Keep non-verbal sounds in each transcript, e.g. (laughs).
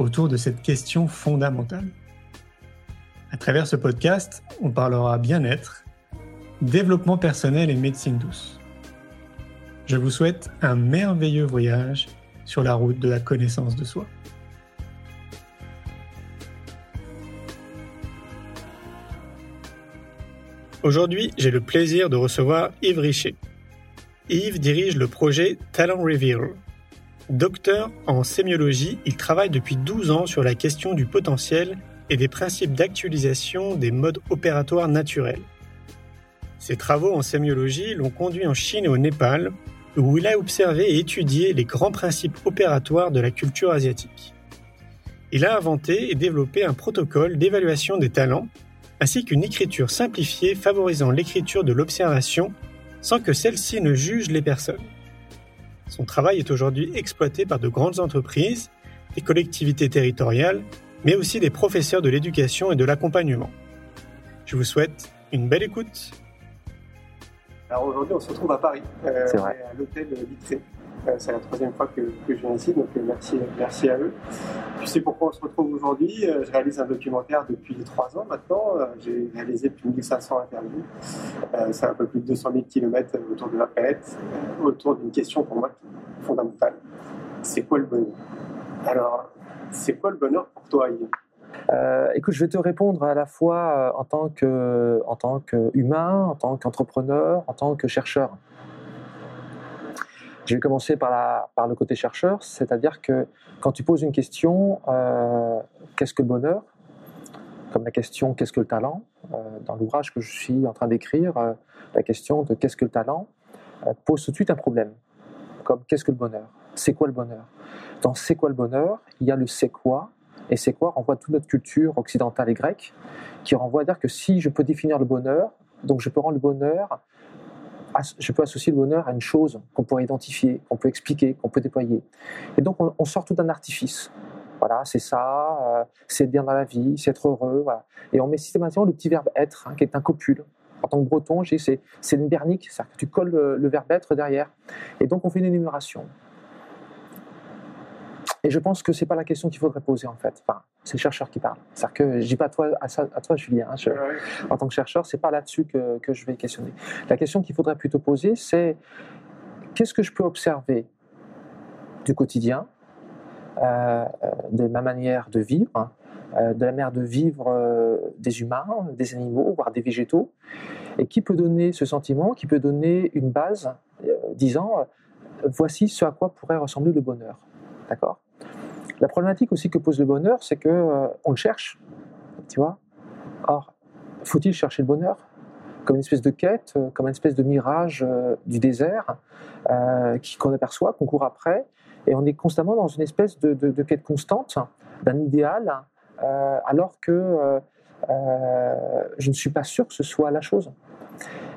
autour de cette question fondamentale. À travers ce podcast, on parlera bien-être, développement personnel et médecine douce. Je vous souhaite un merveilleux voyage sur la route de la connaissance de soi. Aujourd'hui, j'ai le plaisir de recevoir Yves Richer. Yves dirige le projet Talent Reveal. Docteur en sémiologie, il travaille depuis 12 ans sur la question du potentiel et des principes d'actualisation des modes opératoires naturels. Ses travaux en sémiologie l'ont conduit en Chine et au Népal, où il a observé et étudié les grands principes opératoires de la culture asiatique. Il a inventé et développé un protocole d'évaluation des talents, ainsi qu'une écriture simplifiée favorisant l'écriture de l'observation sans que celle-ci ne juge les personnes. Son travail est aujourd'hui exploité par de grandes entreprises, des collectivités territoriales, mais aussi des professeurs de l'éducation et de l'accompagnement. Je vous souhaite une belle écoute. Alors aujourd'hui, on se retrouve à Paris, euh, à l'hôtel Vitré. Euh, c'est la troisième fois que, je viens ici, donc euh, merci, merci à eux. Tu sais pourquoi on se retrouve aujourd'hui Je réalise un documentaire depuis trois ans maintenant. J'ai réalisé plus de 1500 interviews. c'est un peu plus de 200 000 km autour de la planète, autour d'une question pour moi fondamentale. C'est quoi le bonheur? Alors, c'est quoi le bonheur pour toi, Yves euh, écoute, je vais te répondre à la fois euh, en tant que, en tant qu'humain, en tant qu'entrepreneur, en tant que chercheur. Je vais commencer par, le côté chercheur, c'est-à-dire que quand tu poses une question, euh, qu'est-ce que le bonheur? Comme la question qu'est-ce que le talent? Dans l'ouvrage que je suis en train d'écrire, la question de qu'est-ce que le talent pose tout de suite un problème. Comme qu'est-ce que le bonheur? C'est quoi le bonheur? Dans c'est quoi le bonheur Il y a le c'est quoi et c'est quoi renvoie toute notre culture occidentale et grecque, qui renvoie à dire que si je peux définir le bonheur, donc je peux rendre le bonheur, je peux associer le bonheur à une chose qu'on pourrait identifier, qu'on peut expliquer, qu'on peut déployer. Et donc on, sort tout d'un artifice. Voilà, c'est ça, euh, c'est bien dans la vie, c'est être heureux. Et on met systématiquement le petit verbe être, hein, qui est un copule. En tant que breton, c'est une bernique, c'est-à-dire que tu colles le, le verbe être derrière. Et donc on fait une énumération. Et je pense que c'est pas la question qu'il faudrait poser en fait. Enfin, c'est le chercheur qui parle. C'est-à-dire que je dis pas à toi, à, à toi Julien. Hein, en tant que chercheur, c'est pas là-dessus que, que, je vais questionner. La question qu'il faudrait plutôt poser, c'est qu'est-ce que je peux observer du quotidien, euh, de ma manière de vivre, hein, euh, de la manière de vivre euh, des humains, des animaux, voire des végétaux, et qui peut donner ce sentiment, qui peut donner une base disant voici ce à quoi pourrait ressembler le bonheur. D'accord? La problématique aussi que pose le bonheur, c'est que euh, on le cherche, tu vois. Or, faut-il chercher le bonheur comme une espèce de quête, euh, comme une espèce de mirage euh, du désert qu'on aperçoit, qu'on court après, et on est constamment dans une espèce de, quête constante d'un idéal, alors que je ne suis pas sûr que ce soit la chose.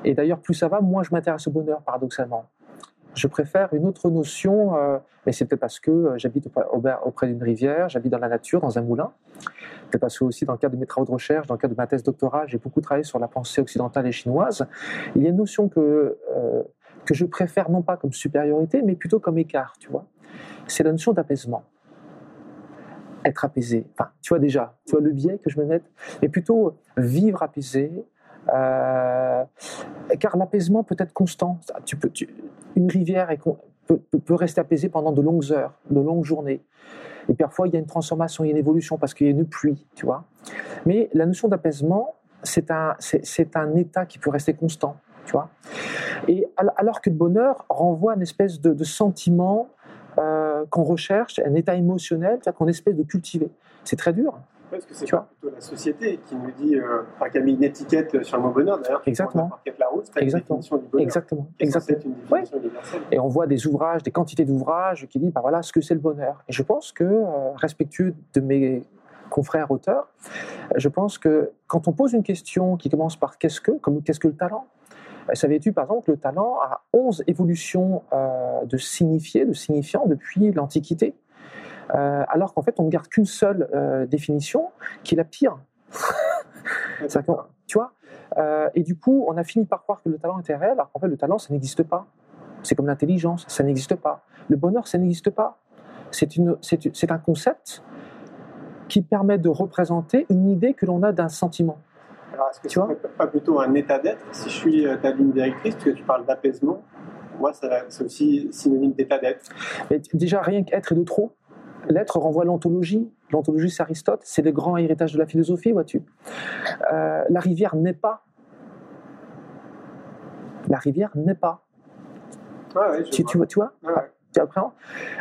Et d'ailleurs, plus ça va, moins je m'intéresse au bonheur, paradoxalement je préfère une autre notion, euh, mais c'est peut-être parce que euh, j'habite auprès d'une rivière, j'habite dans la nature, dans un moulin. Peut-être parce que aussi dans le cadre de mes travaux de recherche, dans le cadre de ma thèse doctorale, j'ai beaucoup travaillé sur la pensée occidentale et chinoise. Il y a une notion que, euh, que je préfère non pas comme supériorité, mais plutôt comme écart, tu vois. C'est la notion d'apaisement. Être apaisé. Enfin, tu vois déjà, tu vois le biais que je me mets, mais plutôt vivre apaisé, euh, car l'apaisement peut être constant. Tu peux, une rivière peut, rester apaisée pendant de longues heures, de longues journées. Et parfois, il y a une transformation, il y a une évolution parce qu'il y a une pluie, tu vois. Mais la notion d'apaisement, c'est un, c'est, un état qui peut rester constant, tu vois. Et alors que le bonheur renvoie à une espèce de, sentiment euh, qu'on recherche, un état émotionnel qu'on espèce de cultiver. C'est très dur. Est-ce que c'est pas plutôt la société qui nous dit, euh, enfin, qui a mis une étiquette sur le mot bonheur D'ailleurs, Exactement. prends Marquette Larousse, tu as une Exactement. définition du bonheur. Exactement. Exactement. une définition universelle. Et on voit des ouvrages, des quantités d'ouvrages qui disent, bah voilà, ce que c'est le bonheur. Et je pense que, euh, respectueux de mes confrères auteurs, je pense que quand on pose une question qui commence par qu'est-ce que, comme qu'est-ce que le talent Euh, Savais-tu, par exemple, que le talent a 11 évolutions euh, de signifiés, de signifiants depuis l'Antiquité? Alors qu'en fait, on ne garde qu'une seule euh, définition, qui est la pire. (laughs) Tu vois? Euh, Et du coup, on a fini par croire que le talent était réel, alors qu'en fait, le talent, ça n'existe pas. C'est comme l'intelligence, ça n'existe pas. Le bonheur, ça n'existe pas. C'est un concept qui permet de représenter une idée que l'on a d'un sentiment. Alors, est-ce que Tu vois pas plutôt un état d'être? Si je suis euh, ta ligne directrice, parce que tu parles d'apaisement, moi, c'est aussi synonyme d'état d'être. Déjà, rien qu'être est de trop. L'être renvoie à l'ontologie. L'ontologie, c'est Aristote, c'est le grand héritage de la philosophie, vois-tu. Euh, la rivière n'est pas. La rivière n'est pas. Ouais, ouais, Tu, vois. tu vois, tu vois? Ouais, ouais. Tu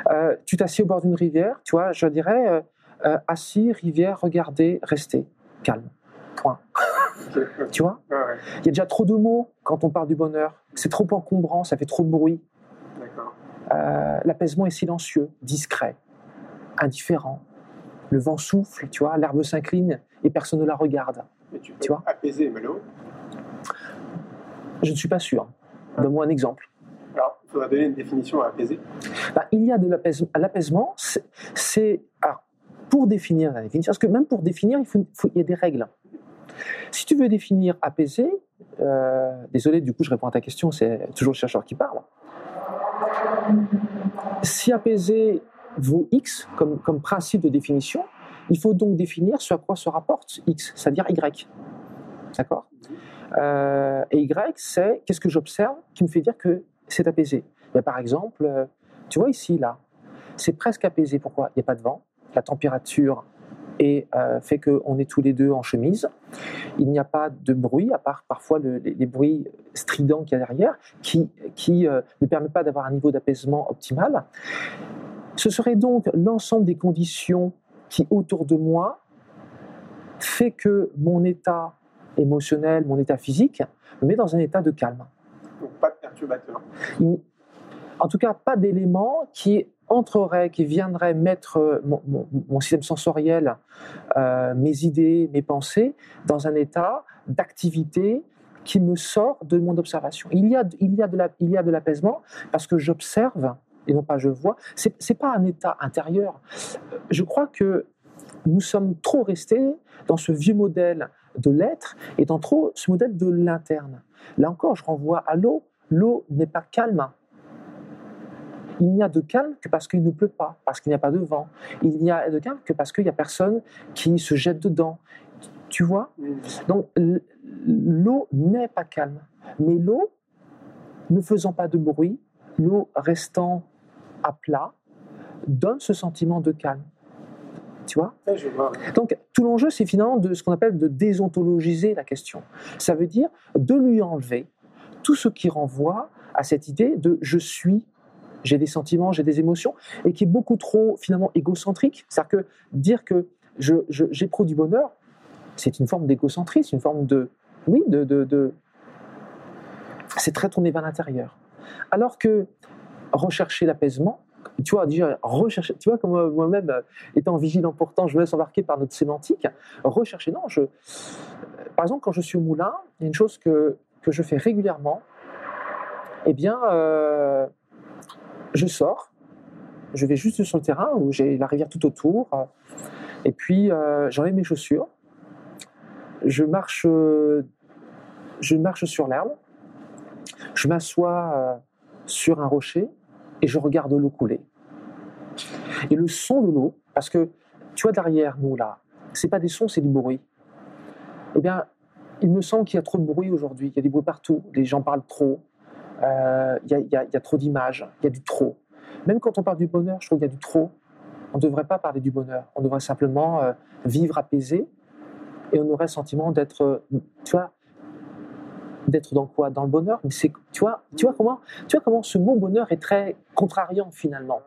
Euh, Tu t'assieds au bord d'une rivière, tu vois, je dirais euh, euh, assis, rivière, regardez, restez, calme. Point. (laughs) Tu vois? Ouais, Il y a déjà trop de mots quand on parle du bonheur. C'est trop encombrant, ça fait trop de bruit. Euh, L'apaisement est silencieux, discret, indifférent. Le vent souffle, tu vois, l'herbe s'incline et personne ne la regarde. Mais tu peux Tu vois apaiser malheureux. Je ne suis pas sûr. Donne-moi un exemple. Alors, il faudra donner une définition à apaiser. Bah, il y a de l'apaisement. L'apaisement, c'est- pour définir la définition, parce que même pour définir, il, faut, faut- il y a des règles. Si tu veux définir apaiser, euh, désolé, du coup, je réponds à ta question, c'est toujours le chercheur qui parle. Si apaiser vaut X comme, comme principe de définition, il faut donc définir ce à quoi se rapporte X, c'est-à-dire Y. D'accord? Euh, Et Y, c'est qu'est-ce que j'observe qui me fait dire que c'est apaisé. Ben, par exemple, euh, tu vois ici, là, c'est presque apaisé. Pourquoi? Il n'y a pas de vent, la température est, euh, fait qu'on est tous les deux en chemise. Il n'y a pas de bruit, à part parfois le- les, les bruits stridents qu'il y a derrière, qui, qui euh, ne permet pas d'avoir un niveau d'apaisement optimal. Ce serait donc l'ensemble des conditions qui, autour de moi, fait que mon état émotionnel, mon état physique, me met dans un état de calme. Donc, pas de perturbateur. En tout cas, pas d'éléments qui entreraient, qui viendraient mettre mon, mon- mon système sensoriel, euh, mes idées, mes pensées, dans un état d'activité qui me sort de mon observation. Il y a, il y a de la- il y a de l'apaisement parce que j'observe et non pas je vois. C'est c'est pas un état intérieur. Je crois que nous sommes trop restés dans ce vieux modèle de l'être et dans trop ce modèle de l'interne. Là encore, je renvoie à l'eau. L'eau n'est pas calme. Il n'y a de calme que parce qu'il ne pleut pas, parce qu'il n'y a pas de vent. Il n'y a de calme que parce qu'il n'y a personne qui se jette dedans. Tu vois? Donc l'eau n'est pas calme. Mais l'eau, ne faisant pas de bruit, l'eau restant à plat, donne ce sentiment de calme. Tu vois? Donc, tout l'enjeu, c'est finalement de ce qu'on appelle de déontologiser la question. Ça veut dire de lui enlever tout ce qui renvoie à cette idée de je suis, j'ai des sentiments, j'ai des émotions, et qui est beaucoup trop finalement égocentrique. C'est-à-dire que dire que je, je- j'éprouve du bonheur, c'est une forme d'égocentrisme, une forme de, oui, de, de, de- c'est très tourné vers l'intérieur. Alors que rechercher l'apaisement, tu vois, déjà, rechercher, tu vois, comme moi-même, euh, étant vigilant pourtant, je me laisse embarquer par notre sémantique. Rechercher, non, je, euh, par exemple, quand je suis au moulin, il y a une chose que, que je fais régulièrement, eh bien, euh, je sors, je vais juste sur le terrain où j'ai la rivière tout autour, et puis j'enlève mes chaussures, je marche, je marche sur l'herbe, je m'assois sur un rocher et je regarde l'eau couler. Et le son de l'eau, parce que tu vois derrière nous là, c'est pas des sons, c'est du bruit. Eh bien, il me semble qu'il y a trop de bruit aujourd'hui. Il y a du bruit partout. Les gens parlent trop. Euh, il, y a, il y a- trop d'images. Il y a du trop. Même quand on parle du bonheur, je trouve qu'il y a du trop. On ne devrait pas parler du bonheur. On devrait simplement euh, vivre apaisé et on aurait le sentiment d'être, euh, tu vois, d'être dans quoi? Dans le bonheur? Mais c'est, tu vois, tu vois comment, tu vois comment ce mot bonheur est très contrariant finalement.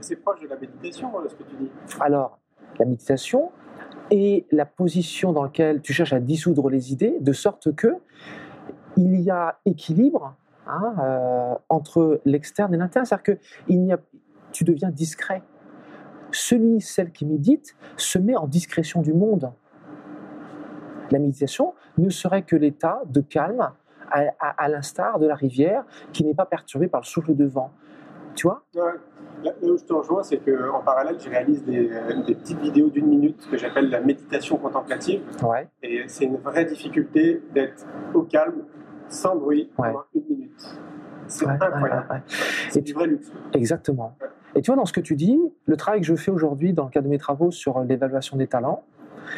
C'est proche de la méditation, euh, ce que tu dis. Alors, la méditation et la position dans laquelle tu cherches à dissoudre les idées, de sorte que il y a équilibre hein, euh, entre l'externe et l'interne. C'est-à-dire que il n'y a, tu deviens discret. Celui, celle qui médite, se met en discrétion du monde. La méditation ne serait que l'état de calme, à, à- à l'instar de la rivière, qui n'est pas perturbée par le souffle de vent. Tu vois? Ouais. Là, où je te rejoins, c'est qu'en parallèle, je réalise des, des petites vidéos d'une minute que j'appelle la méditation contemplative. Ouais. Et c'est une vraie difficulté d'être au calme, sans bruit, Ouais. pendant une minute. C'est Ouais, incroyable. C'est du vrai luxe. Exactement. Et tu vois, dans ce que tu dis, le travail que je fais aujourd'hui dans le cadre de mes travaux sur l'évaluation des talents,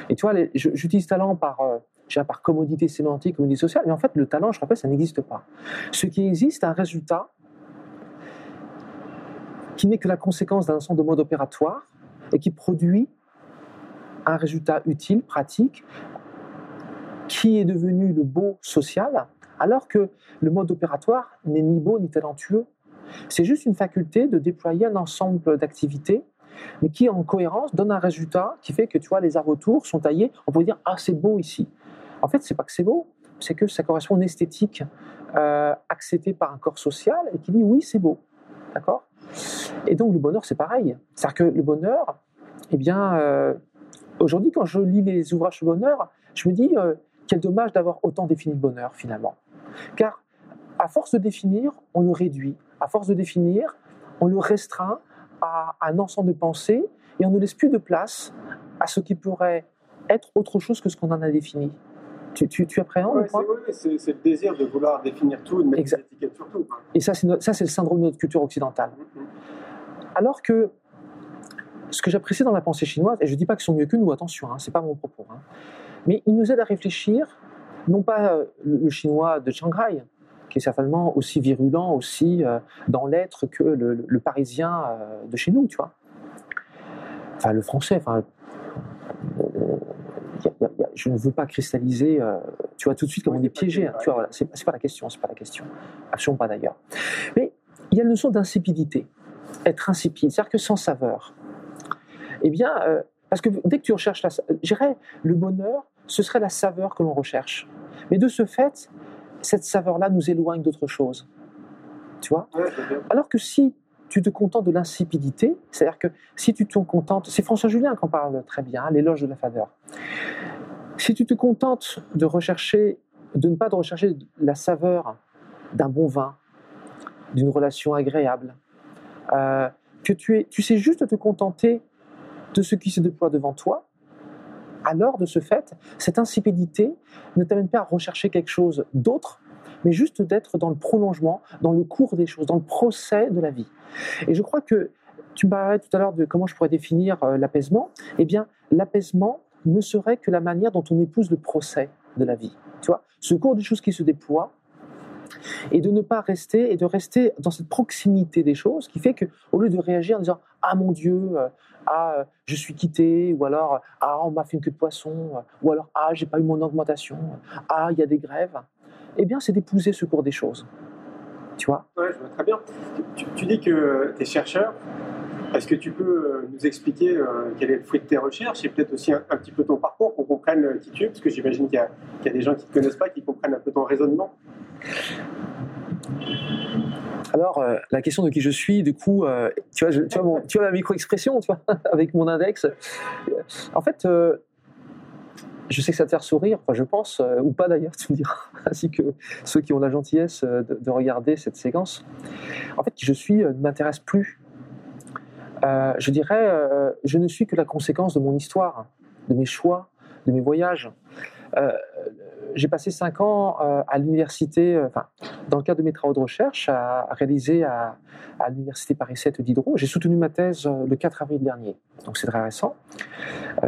et tu vois, j'utilise talent par, euh, par commodité sémantique, commodité sociale, mais en fait, le talent, je rappelle, ça n'existe pas. Ce qui existe, c'est un résultat qui n'est que la conséquence d'un ensemble de modes opératoires et qui produit un résultat utile, pratique, qui est devenu le beau social, alors que le mode opératoire n'est ni beau ni talentueux. C'est juste une faculté de déployer un ensemble d'activités, mais qui, en cohérence, donne un résultat qui fait que tu vois, les arts-retours sont taillés. On pourrait dire Ah, c'est beau ici. En fait, c'est pas que c'est beau, c'est que ça correspond à une esthétique euh, acceptée par un corps social et qui dit Oui, c'est beau. D'accord? Et donc, le bonheur, c'est pareil. C'est-à-dire que le bonheur, eh bien, euh, aujourd'hui, quand je lis les ouvrages sur le bonheur, je me dis euh, Quel dommage d'avoir autant défini le bonheur, finalement. Car, à force de définir, on le réduit. À force de définir, on le restreint à un ensemble de pensées et on ne laisse plus de place à ce qui pourrait être autre chose que ce qu'on en a défini. Tu, tu, tu appréhendes Ouais, c'est ouais, le désir de vouloir définir tout, de mettre Exact. des étiquettes sur tout. Et ça, c'est le syndrome de notre culture occidentale. Mhm. Alors que ce que j'apprécie dans la pensée chinoise, et je ne dis pas qu'ils sont mieux que nous, attention, hein, c'est pas mon propos, hein, mais ils nous aident à réfléchir, non pas euh, le chinois de Shanghai, qui est certainement aussi virulent, aussi euh, dans l'être que le, parisien euh, de chez nous, tu vois. Enfin, le français, enfin. euh, y a- y a- y a- je ne veux pas cristalliser, euh, tu vois, tout de suite comme on est piégé. hein, tu vois, voilà, c'est pas la question, c'est pas la question. Absolument pas d'ailleurs. Mais il y a la notion d'insipidité, être insipide, c'est-à-dire que sans saveur. Eh bien, euh, parce que dès que tu recherches la, sa- je dirais, le bonheur, ce serait la saveur que l'on recherche. Mais de ce fait, cette saveur-là nous éloigne d'autre chose. Tu vois? Alors que si tu te contentes de l'insipidité, c'est-à-dire que si tu te contentes, c'est François Julien qui en parle très bien, hein, l'éloge de la faveur. Si tu te contentes de rechercher, de ne pas de rechercher la saveur d'un bon vin, d'une relation agréable, euh, que tu, es, tu sais juste te contenter de ce qui se déploie devant toi, alors de ce fait, cette insipidité ne t'amène pas à rechercher quelque chose d'autre, mais juste d'être dans le prolongement, dans le cours des choses, dans le procès de la vie. Et je crois que tu me parlais tout à l'heure de comment je pourrais définir euh, l'apaisement. Eh bien, l'apaisement ne serait que la manière dont on épouse le procès de la vie. Tu vois, ce cours des choses qui se déploient, et de ne pas rester et de rester dans cette proximité des choses qui fait que au lieu de réagir en disant ah mon Dieu euh, ah je suis quitté ou alors ah on m'a fait une queue de poisson ou alors ah j'ai pas eu mon augmentation ah il y a des grèves eh bien c'est d'épouser ce cours des choses tu vois? Ouais, je vois très bien. Tu, dis que tu es chercheur. Est-ce que tu peux euh, nous expliquer euh, quel est le fruit de tes recherches et peut-être aussi un, petit peu ton parcours qu'on comprenne euh, qui tu es? Parce que j'imagine qu'il y, a- des gens qui ne te connaissent pas, qui comprennent un peu ton raisonnement. Alors, la question de qui je suis, du coup, tu, vois, tu, vois mon- tu vois ma micro-expression, tu vois, (laughs) avec mon index. En fait, je sais que ça te fait sourire, enfin, je pense, ou pas d'ailleurs, (laughs) tu me diras, ainsi que ceux qui ont la gentillesse de, de regarder cette séquence. En fait, qui je suis ne m'intéresse plus. Euh, je dirais, euh, je ne suis que la conséquence de mon histoire, de mes choix, de mes voyages. Euh, j'ai passé cinq ans à l'université, enfin, dans le cadre de mes travaux de recherche, à, réaliser à, l'université Paris 7 Diderot. J'ai soutenu ma thèse le 4 avril dernier, donc c'est très récent.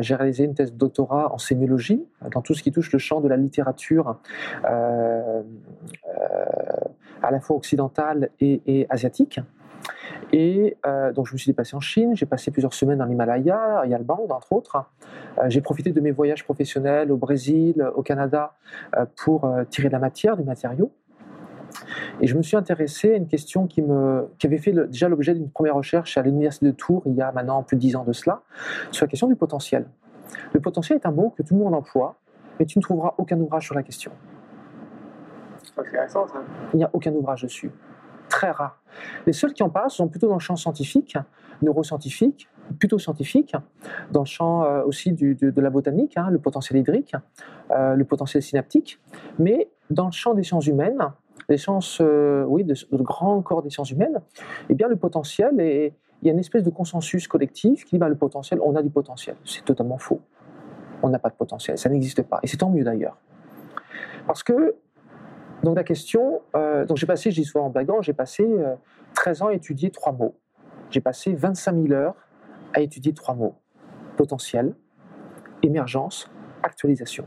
J'ai réalisé une thèse de doctorat en sémiologie, dans tout ce qui touche le champ de la littérature, à la fois occidentale et asiatique. Et euh, donc je me suis déplacé en Chine, j'ai passé plusieurs semaines dans l'Himalaya, à Yalbang entre autres. Euh, j'ai profité de mes voyages professionnels au Brésil, au Canada, euh, pour tirer de la matière, du matériau. Et je me suis intéressé à une question qui, me, qui avait fait le- déjà l'objet d'une première recherche à l'université de Tours il y a maintenant plus de dix ans de cela, sur la question du potentiel. Le potentiel est un mot que tout le monde emploie, mais tu ne trouveras aucun ouvrage sur la question. C'est intéressant ça. Il n'y a aucun ouvrage dessus. Très rare. Les seuls qui en parlent sont plutôt dans le champ scientifique, neuroscientifique, plutôt scientifique, dans le champ euh, aussi de, la botanique, hein, le potentiel hydrique, euh, le potentiel synaptique, mais dans le champ des sciences humaines, les sciences, euh, oui, de, grand corps des sciences humaines, eh bien le potentiel, il y a une espèce de consensus collectif qui dit bah, le potentiel, on a du potentiel. C'est totalement faux. On n'a pas de potentiel, ça n'existe pas. Et c'est tant mieux d'ailleurs. Parce que, donc la question, euh, donc j'ai passé, je dis souvent en blaguant, j'ai passé euh, 13 ans à étudier trois mots. J'ai passé 25 000 heures à étudier trois mots. Potentiel, émergence, actualisation.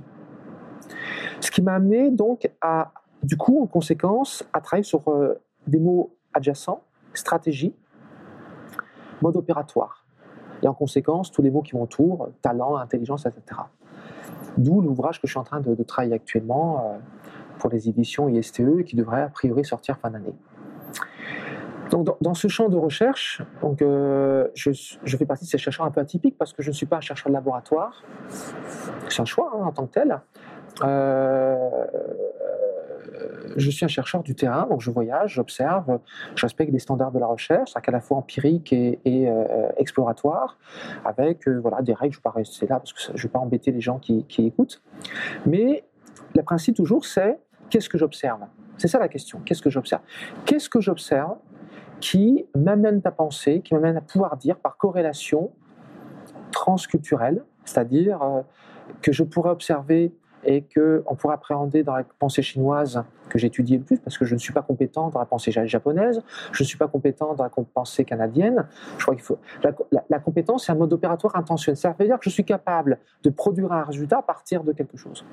Ce qui m'a amené donc à, du coup, en conséquence, à travailler sur euh, des mots adjacents, stratégie, mode opératoire. Et en conséquence, tous les mots qui m'entourent, talent, intelligence, etc. D'où l'ouvrage que je suis en train de, travailler actuellement euh, pour les éditions ISTE qui devrait a priori sortir fin d'année. Donc, dans, ce champ de recherche, donc, euh, je, je fais partie de ces chercheurs un peu atypiques parce que je ne suis pas un chercheur de laboratoire. C'est un choix hein, en tant que tel. Euh, je suis un chercheur du terrain, donc je voyage, j'observe, je respecte les standards de la recherche, qu'à la fois empirique et, et, euh, exploratoire, avec voilà, des règles, je ne vais pas rester là parce que je ne vais pas embêter les gens qui, qui écoutent. Mais le principe toujours, c'est qu'est-ce que j'observe? C'est ça la question, qu'est-ce que j'observe? Qu'est-ce que j'observe qui m'amène à penser, qui m'amène à pouvoir dire par corrélation transculturelle, c'est-à-dire euh, que je pourrais observer et qu'on pourrait appréhender dans la pensée chinoise que j'étudie le plus, parce que je ne suis pas compétent dans la pensée ja- japonaise, je ne suis pas compétent dans la pensée canadienne. Je crois faut la- la compétence, c'est un mode opératoire intentionnel. Ça veut dire que je suis capable de produire un résultat à partir de quelque chose.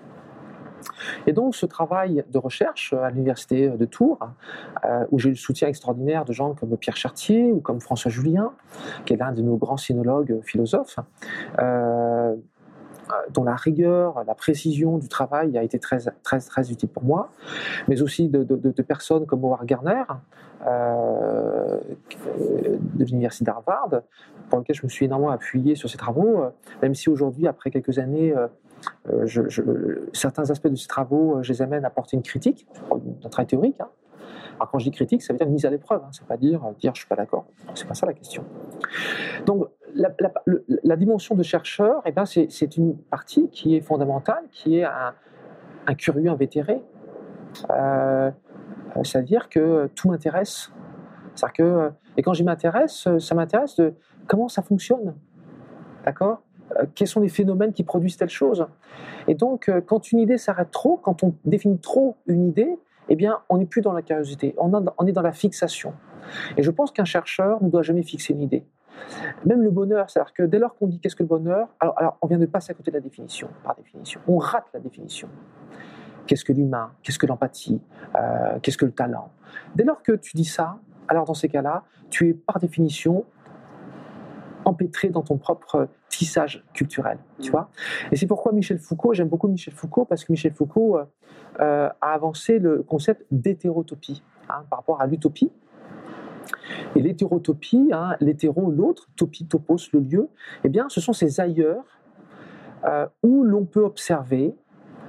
Et donc, ce travail de recherche à l'université de Tours, euh, où j'ai eu le soutien extraordinaire de gens comme Pierre Chartier ou comme François Julien, qui est l'un de nos grands sinologues philosophes, euh, dont la rigueur, la précision du travail a été très, très, très utile pour moi, mais aussi de, personnes comme Howard Gardner, euh, de l'université d'Harvard, pour lequel je me suis énormément appuyé sur ses travaux, euh, même si aujourd'hui, après quelques années, euh, euh, je- certains aspects de ces travaux, euh, je les amène à porter une critique, d'un travail théorique. hein. Alors quand je dis critique, ça veut dire une mise à l'épreuve, hein, c'est pas dire euh, dire je suis pas d'accord, c'est pas ça la question. Donc la, dimension de chercheur, eh ben, c'est une partie qui est fondamentale, qui est un, curieux invétéré. Euh, euh, C'est-à-dire que tout m'intéresse. Euh, et quand j'y m'intéresse, euh, ça m'intéresse de comment ça fonctionne. D'accord? Euh, Quels sont les phénomènes qui produisent telle chose? Et donc, euh, quand une idée s'arrête trop, quand on définit trop une idée, eh bien, on n'est plus dans la curiosité, on, est dans la fixation. Et je pense qu'un chercheur ne doit jamais fixer une idée. Même le bonheur, c'est-à-dire que dès lors qu'on dit qu'est-ce que le bonheur, alors, alors on vient de passer à côté de la définition, par définition. On rate la définition. Qu'est-ce que l'humain? Qu'est-ce que l'empathie? Euh, Qu'est-ce que le talent? Dès lors que tu dis ça, alors dans ces cas-là, tu es par définition empêtré dans ton propre tissage culturel, tu vois. Et c'est pourquoi Michel Foucault, j'aime beaucoup Michel Foucault, parce que Michel Foucault euh, euh, a avancé le concept d'hétérotopie hein, par rapport à l'utopie. Et l'hétérotopie, hein, l'hétéro, l'autre, topie, topos, le lieu, eh bien, ce sont ces ailleurs euh, où l'on peut observer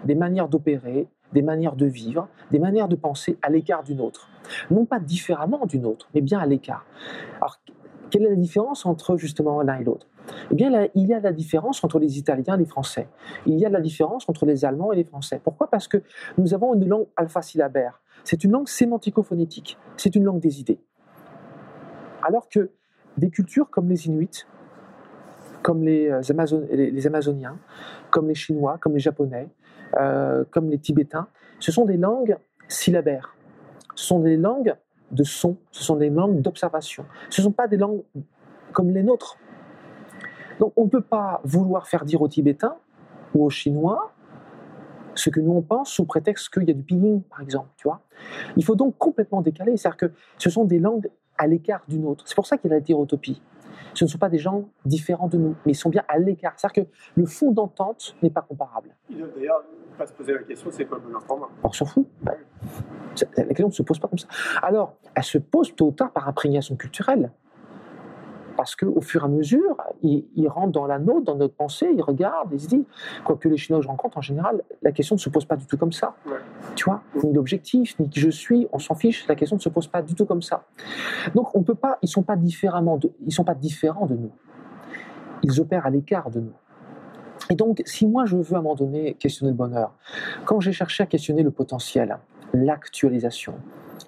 des manières d'opérer, des manières de vivre, des manières de penser à l'écart d'une autre. Non pas différemment d'une autre, mais bien à l'écart. Alors, quelle est la différence entre justement l'un et l'autre? Eh bien, là, il y a la différence entre les Italiens et les Français. Il y a la différence entre les Allemands et les Français. Pourquoi? Parce que nous avons une langue alpha-syllabaire. C'est une langue sémantico-phonétique. C'est une langue des idées. Alors que des cultures comme les Inuits, comme les, euh, Amazoniens, comme les Chinois, comme les Japonais, euh, comme les Tibétains, ce sont des langues syllabaires. Ce sont des langues de son, ce sont des langues d'observation. Ce ne sont pas des langues comme les nôtres. Donc on ne peut pas vouloir faire dire aux Tibétains ou aux Chinois ce que nous on pense sous prétexte qu'il y a du ping, par exemple. Tu vois Il faut donc complètement décaler. C'est-à-dire que ce sont des langues à l'écart d'une autre. C'est pour ça qu'il y a la hétérotopie. Ce ne sont pas des gens différents de nous, mais ils sont bien à l'écart. C'est-à-dire que le fond d'entente n'est pas comparable. Ils doivent d'ailleurs pas se poser la question c'est quoi le bonheur pour moi On s'en fout. La question ne se pose pas comme ça. Alors, elle se pose tôt ou tard par imprégnation culturelle. Parce qu'au fur et à mesure, ils, ils rentrent dans la nôtre, dans notre pensée, ils regardent, ils se disent, quoique les Chinois que je rencontre, en général, la question ne se pose pas du tout comme ça. Ouais. Tu vois, ni l'objectif, ni qui je suis, on s'en fiche, la question ne se pose pas du tout comme ça. Donc on peut pas, ils sont pas différemment de, ils sont pas différents de nous. Ils opèrent à l'écart de nous. Et donc, si moi je veux à un moment donné questionner le bonheur, quand j'ai cherché à questionner le potentiel, l'actualisation,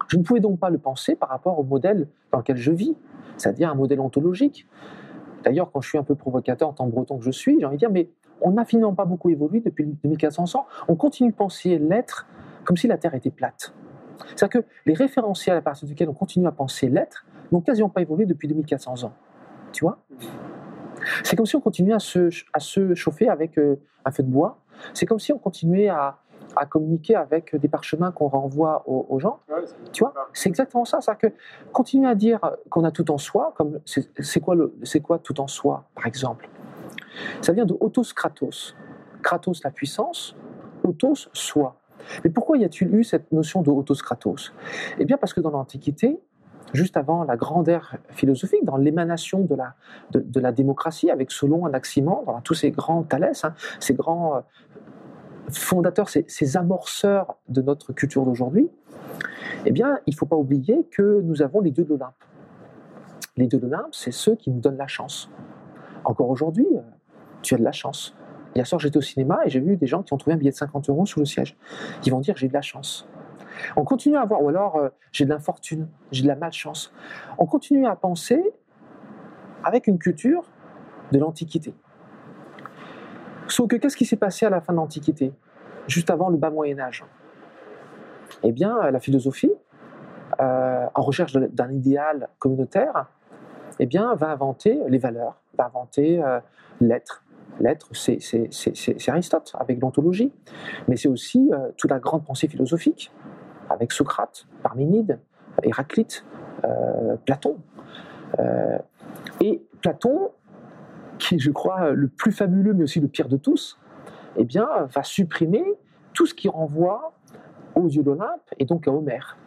je ne pouvais donc pas le penser par rapport au modèle dans lequel je vis, c'est-à-dire un modèle ontologique. D'ailleurs, quand je suis un peu provocateur en tant que breton que je suis, j'ai envie de dire, mais on n'a finalement pas beaucoup évolué depuis 2400 ans. On continue de penser l'être comme si la Terre était plate. C'est-à-dire que les référentiels à partir duquel on continue à penser l'être n'ont quasiment pas évolué depuis 2400 ans. Tu vois? C'est comme si on continuait à se, à se chauffer avec euh, un feu de bois. C'est comme si on continuait à, à communiquer avec des parchemins qu'on renvoie aux, aux gens. Ouais, Tu vois, c'est exactement ça. C'est-à-dire que continuer à dire qu'on a tout en soi, comme c'est quoi, le- quoi tout en soi, par exemple? Ça vient de autos kratos. Kratos, la puissance, autos, soi. Mais pourquoi y a-t-il eu cette notion de autos kratos Eh bien, parce que dans l'Antiquité, juste avant la grande ère philosophique, dans l'émanation de la, de, de la démocratie, avec Solon, Anaximandre, tous ces grands Thalès, hein, ces grands euh, fondateurs, ces, amorceurs de notre culture d'aujourd'hui, eh bien, il ne faut pas oublier que nous avons les dieux de l'Olympe. Les dieux de l'Olympe, c'est ceux qui nous donnent la chance. Encore aujourd'hui, euh, tu as de la chance. Hier soir, j'étais au cinéma et j'ai vu des gens qui ont trouvé un billet de 50 euros sous le siège. Ils vont dire j'ai de la chance. On continue à avoir, ou alors euh, j'ai de l'infortune, j'ai de la malchance. On continue à penser avec une culture de l'Antiquité. Sauf que qu'est-ce qui s'est passé à la fin de l'Antiquité, juste avant le bas Moyen Âge? Eh bien, euh, la philosophie, euh, en recherche d'un idéal communautaire, eh bien, va inventer les valeurs, va inventer euh, l'être. L'être, c'est Aristote avec l'ontologie, mais c'est aussi euh, toute la grande pensée philosophique avec Socrate, Parménide, Héraclite, Platon. Et Platon, qui est, je crois, le plus fabuleux, mais aussi le pire de tous, eh bien, va supprimer tout ce qui renvoie aux yeux d'Olympe et donc à Homère.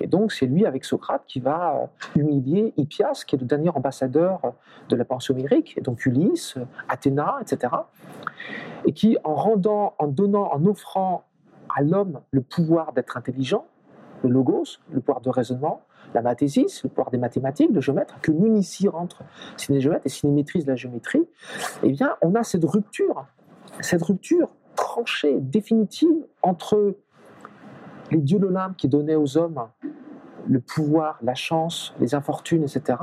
Et donc, c'est lui, avec Socrate, qui va humilier Hippias, qui est le dernier ambassadeur de la pensée homérique, et donc Ulysse, Athéna, etc. Et qui, en rendant, en donnant, en offrant à l'homme le pouvoir d'être intelligent, le logos, le pouvoir de raisonnement, la mathésis, le pouvoir des mathématiques, le géomètre, que nul ici rentre s'il n'est géomètre et s'il maîtrise la géométrie, eh bien, on a cette rupture, cette rupture tranchée, définitive entre les dieux de l'Olympe qui donnaient aux hommes le pouvoir, la chance, les infortunes, etc.,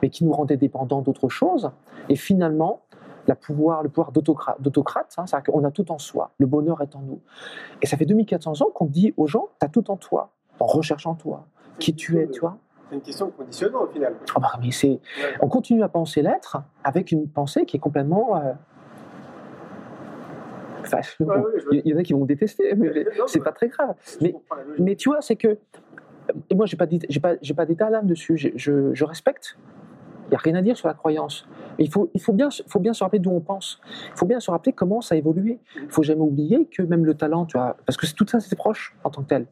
mais qui nous rendaient dépendants d'autre chose, et finalement, la pouvoir, le pouvoir d'autocra- d'autocrate, hein, c'est-à-dire qu'on a tout en soi, le bonheur est en nous. Et ça fait 2400 ans qu'on dit aux gens, tu as tout en toi, en toi, qui tu es, tu vois. C'est une question de conditionnement au final. Ah bah, mais c'est, on continue à penser l'être avec une pensée qui est complètement. euh, Enfin, (laughs) Ouais, bon, ouais, je vois. il y en a qui vont me détester, mais, mais Non, c'est pas très grave. Mais- tu vois, c'est que. Et moi, j'ai pas dit- j'ai pas, j'ai pas d'état d'âme dessus. Je, je respecte. Il n'y a rien à dire sur la croyance. Mais il faut, il faut, bien, se- faut bien se rappeler d'où on pense. Il faut bien se rappeler comment ça a évolué. Il faut jamais oublier que même le talent, tu vois, parce que c'est- tout ça, c'est proche en tant que tel.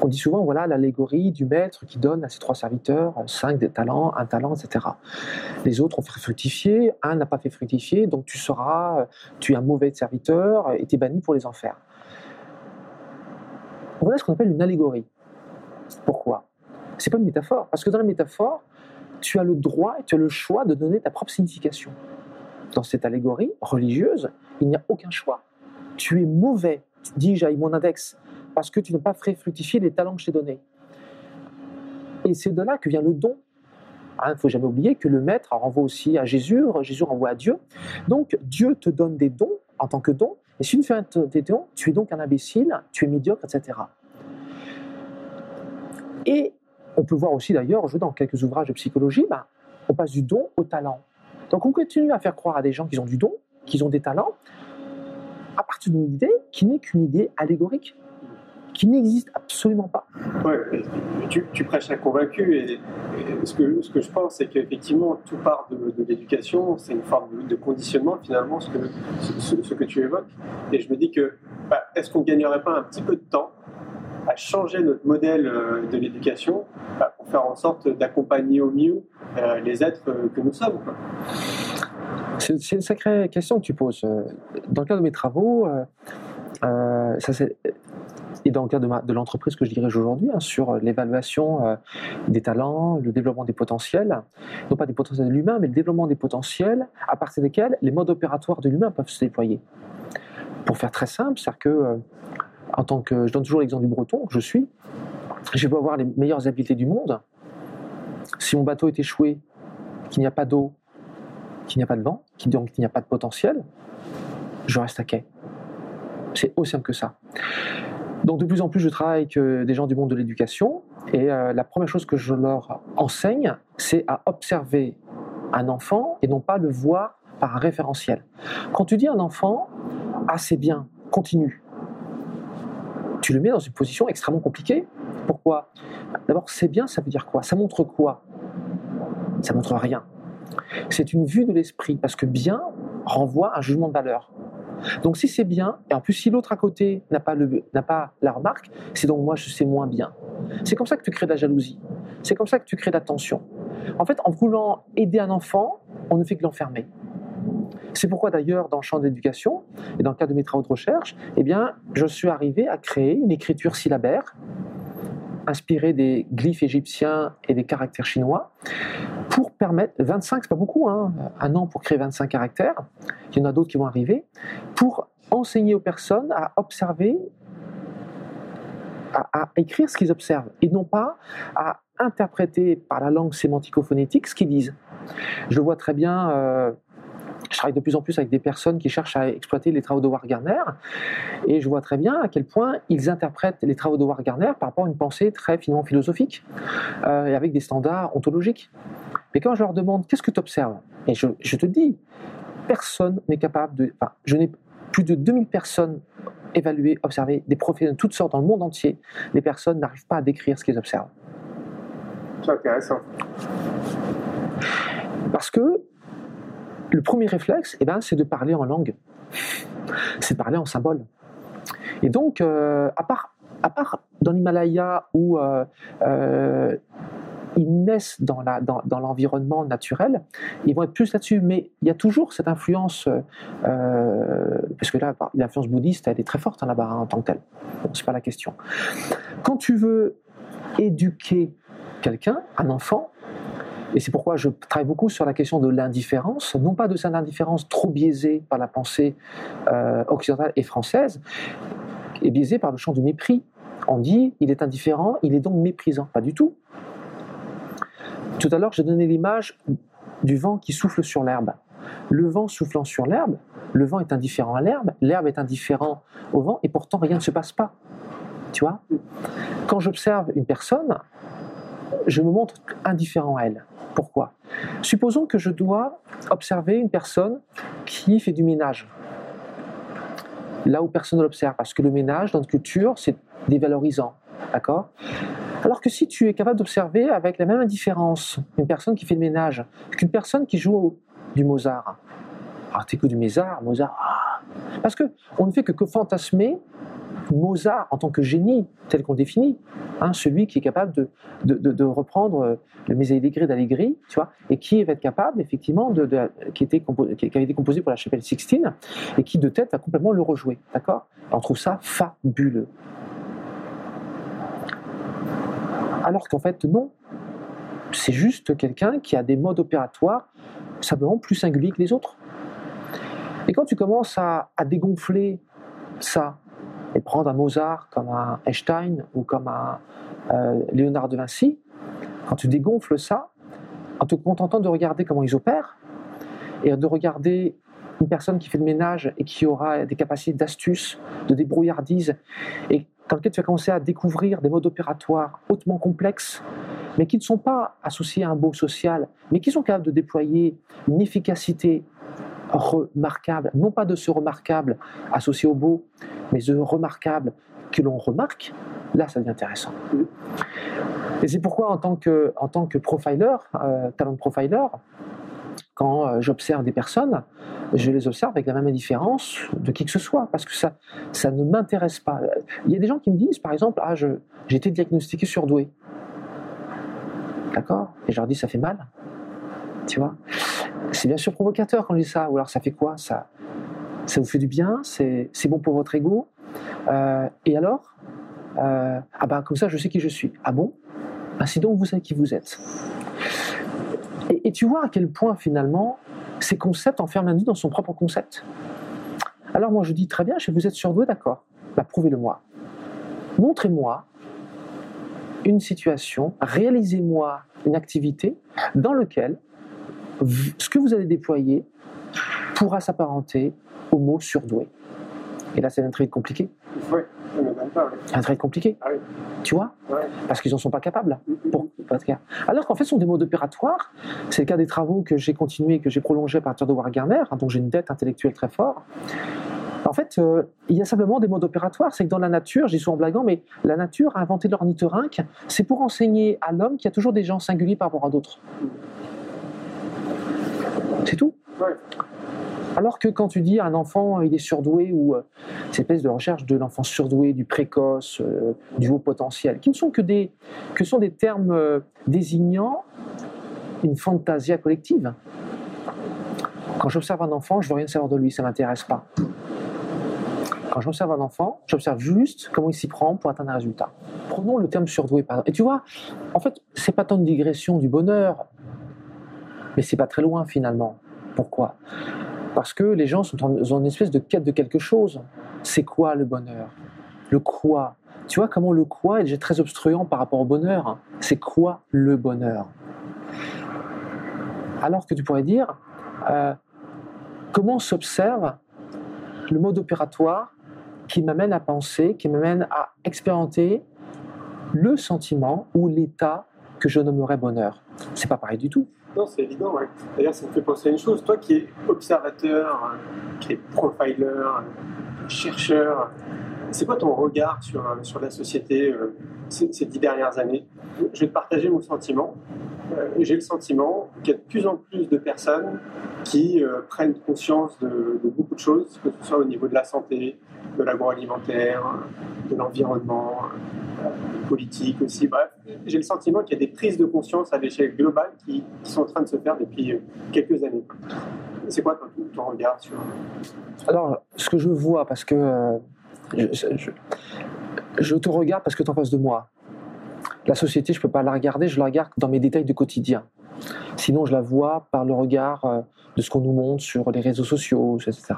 On dit souvent, voilà, l'allégorie du maître qui donne à ses trois serviteurs euh, cinq des talents, un talent, etc. Les autres ont fait fructifier, un n'a pas fait fructifier, donc tu seras, euh, tu es un mauvais serviteur euh, et tu es banni pour les enfers. Voilà ce qu'on appelle une allégorie. Pourquoi? C'est pas une métaphore, parce que dans la métaphore, tu as le droit et tu as le choix de donner ta propre signification. Dans cette allégorie religieuse, il n'y a aucun choix. Tu es mauvais, dis-je à mon index, parce que tu n'as pas fait fructifier les talents que je t'ai donnés. Et c'est de là que vient le don. Il ne faut jamais oublier que le maître renvoie aussi à Jésus, Jésus renvoie à Dieu. Donc Dieu te donne des dons en tant que don, et si tu ne fais pas des dons, tu es donc un imbécile, tu es médiocre, etc. Et on peut voir aussi d'ailleurs, je dans quelques ouvrages de psychologie, ben, on passe du don au talent. Donc on continue à faire croire à des gens qu'ils ont du don, qu'ils ont des talents, à partir d'une idée qui n'est qu'une idée allégorique, qui n'existe absolument pas. Ouais, tu, tu prêches un convaincu et, et ce, que, ce que je pense, c'est qu'effectivement, tout part de, de l'éducation, c'est une forme de, conditionnement finalement, ce que, ce, ce que tu évoques. Et je me dis que, bah, est-ce qu'on ne gagnerait pas un petit peu de temps à changer notre modèle euh, de l'éducation bah, pour faire en sorte d'accompagner au mieux euh, les êtres que nous sommes. quoi? C'est une sacrée question que tu poses. Euh, Dans le cadre de mes travaux, euh, euh, ça c'est- et dans le cadre de, l'entreprise que je dirige aujourd'hui, hein, sur l'évaluation euh, des talents, le développement des potentiels, non pas des potentiels de l'humain, mais le développement des potentiels à partir desquels les modes opératoires de l'humain peuvent se déployer. Pour faire très simple, c'est-à-dire que, euh, en tant que, je donne toujours l'exemple du breton, je suis, je peux avoir les meilleures habiletés du monde. Si mon bateau est échoué, qu'il n'y a pas d'eau, qu'il n'y a pas de vent, qu'il n'y a pas de potentiel, je reste à quai. C'est aussi simple que ça. Donc de plus en plus, je travaille avec euh, des gens du monde de l'éducation, et euh, la première chose que je leur enseigne, c'est à observer un enfant et non pas le voir par un référentiel. Quand tu dis un enfant, ah c'est bien, continue, tu le mets dans une position extrêmement compliquée. Pourquoi? D'abord, c'est bien, ça veut dire quoi? Ça montre quoi? Ça montre rien. C'est une vue de l'esprit, parce que bien renvoie un jugement de valeur. Donc si c'est bien, et en plus si l'autre à côté n'a pas, le- pas la remarque, c'est donc moi je sais moins bien. C'est comme ça que tu crées de la jalousie. C'est comme ça que tu crées de la tension. En fait, en voulant aider un enfant, on ne fait que l'enfermer. C'est pourquoi d'ailleurs, dans le champ de l'éducation et dans le cadre de mes travaux de recherche, eh bien, je suis arrivé à créer une écriture syllabaire inspirée des glyphes égyptiens et des caractères chinois. Pour permettre, 25 c'est pas beaucoup, hein, un an pour créer 25 caractères, il y en a d'autres qui vont arriver, pour enseigner aux personnes à observer, à, écrire ce qu'ils observent, et non pas à interpréter par la langue sémantico-phonétique ce qu'ils disent. Je vois très bien, euh, je travaille de plus en plus avec des personnes qui cherchent à exploiter les travaux de Howard Gardner, et je vois très bien à quel point ils interprètent les travaux de Howard Gardner par rapport à une pensée très finalement philosophique, euh, et avec des standards ontologiques. Mais quand je leur demande qu'est-ce que tu observes, et je, je te dis, personne n'est capable de. Enfin, je n'ai plus de 2000 personnes évaluées, observées, des profils de toutes sortes dans le monde entier. Les personnes n'arrivent pas à décrire ce qu'ils observent. C'est intéressant. Parce que le premier réflexe, eh ben, c'est de parler en langue. C'est de parler en symbole. Et donc, euh, à, part, à part dans l'Himalaya où euh, euh, ils naissent dans, la, dans, l'environnement naturel, ils vont être plus là-dessus. Mais il y a toujours cette influence, euh, parce que là, l'influence bouddhiste, elle est très forte hein, là-bas hein, en tant que telle. Bon, c'est pas la question. Quand tu veux éduquer quelqu'un, un enfant, et c'est pourquoi je travaille beaucoup sur la question de l'indifférence, non pas de cette indifférence trop biaisée par la pensée euh, occidentale et française, et biaisée par le champ du mépris. On dit, il est indifférent, il est donc méprisant. Pas du tout. Tout à l'heure, j'ai donné l'image du vent qui souffle sur l'herbe. Le vent soufflant sur l'herbe, le vent est indifférent à l'herbe, l'herbe est indifférent au vent, et pourtant rien ne se passe pas. Tu vois? Quand j'observe une personne, je me montre indifférent à elle. Pourquoi? Supposons que je dois observer une personne qui fait du ménage. Là où personne ne l'observe, parce que le ménage, dans notre culture, c'est dévalorisant. D'accord? Alors que si tu es capable d'observer avec la même indifférence une personne qui fait le ménage qu'une personne qui joue au- du Mozart. Alors tu écoutes du Mozart, Mozart. ah Parce que on ne fait que, que fantasmer Mozart en tant que génie, tel qu'on définit, hein, celui qui est capable de, reprendre euh, le Mésalligré d'Allegri, tu vois, et qui va être capable, effectivement, de, qui, qui avait été composé pour la chapelle Sixtine, et qui de tête va complètement le rejouer, d'accord? On trouve ça fabuleux. Alors qu'en fait, non. C'est juste quelqu'un qui a des modes opératoires simplement plus singuliers que les autres. Et quand tu commences à dégonfler ça, et prendre un Mozart comme un Einstein ou comme un euh, Léonard de Vinci, quand tu dégonfles ça, en te contentant de regarder comment ils opèrent, et de regarder une personne qui fait le ménage et qui aura des capacités d'astuce, de débrouillardise, et dans lequel tu vas commencer à découvrir des modes opératoires hautement complexes, mais qui ne sont pas associés à un beau social, mais qui sont capables de déployer une efficacité remarquable, non pas de ce remarquable associé au beau, mais de remarquable que l'on remarque, là ça devient intéressant. Et c'est pourquoi en tant que, en tant que profiler, euh, talent profiler, quand euh, j'observe des personnes, je les observe avec la même indifférence de qui que ce soit, parce que ça, ça ne m'intéresse pas. Il y a des gens qui me disent, par exemple, ah, j'ai été diagnostiqué surdoué. D'accord? Et je leur dis, ça fait mal Tu vois? C'est bien sûr provocateur quand je dis ça. Ou alors ça fait quoi? Ça, ça vous fait du bien C'est bon pour votre ego Euh, Et alors Euh, Ah bah comme ça je sais qui je suis. Ah bon? Ah c'est donc vous savez qui vous êtes. Et, tu vois à quel point finalement ces concepts enferment l'individu dans son propre concept. Alors moi je dis très bien, je- vous êtes surdoué, d'accord. Bah prouvez-le-moi. Montrez-moi une situation, réalisez-moi une activité dans laquelle ce que vous allez déployer pourra s'apparenter mot surdoué. Et là, c'est compliqué. Ne m'étonne pas. ouais. C'est très compliqué. Ah oui. Tu vois Ouais. Parce qu'ils n'en sont pas capables. Pour- parce que- Alors qu'en fait, ce sont des modes opératoires. C'est le cas des travaux que j'ai continués et que j'ai prolongés à partir de Wargarner, hein, dont j'ai une dette intellectuelle très forte. En fait, euh, il y a simplement des modes opératoires. C'est que dans la nature, dis souvent en blaguant, mais la nature a inventé l'ornithorynque. C'est pour enseigner à l'homme qu'il y a toujours des gens singuliers par rapport à d'autres. C'est tout. Ouais. Alors que quand tu dis un enfant il est surdoué ou euh, cette espèce de recherche de l'enfant surdoué, du précoce, euh, du haut potentiel, qui ne sont que des, que sont des termes euh, désignant une fantasia collective. Quand j'observe un enfant, je veux rien savoir de lui, ça m'intéresse pas. Quand j'observe un enfant, j'observe juste comment il s'y prend pour atteindre un résultat. Prenons le terme surdoué par exemple. Et tu vois, en fait, c'est pas tant une digression du bonheur, mais c'est pas très loin finalement. Pourquoi? Parce que les gens sont en, en une espèce de quête de quelque chose. C'est quoi le bonheur? Le quoi? Tu vois comment le quoi est déjà très obstruant par rapport au bonheur. C'est quoi le bonheur? Alors que tu pourrais dire, euh, comment s'observe le mode opératoire qui m'amène à penser, qui m'amène à expérimenter le sentiment ou l'état que je nommerais bonheur? C'est pas pareil du tout. Non, c'est évident. D'ailleurs, ça me fait penser à une chose. Toi qui es observateur, euh, qui es profiler, euh, chercheur, c'est quoi ton regard sur, euh, sur la société ces, ces dix dernières années? Je vais te partager mon sentiment. Euh, J'ai le sentiment qu'il y a de plus en plus de personnes qui euh, prennent conscience de, beaucoup de choses, que ce soit au niveau de la santé, de l'agroalimentaire, de l'environnement, euh, politique aussi. Bref, j'ai le sentiment qu'il y a des prises de conscience à l'échelle globale qui, sont en train de se faire depuis euh, quelques années. C'est quoi ton, regard sur Alors, ce que je vois, parce que je, te regarde parce que tu en face de moi. La société, je ne peux pas la regarder, je la regarde dans mes détails du quotidien. Sinon, je la vois par le regard euh, de ce qu'on nous montre sur les réseaux sociaux, etc.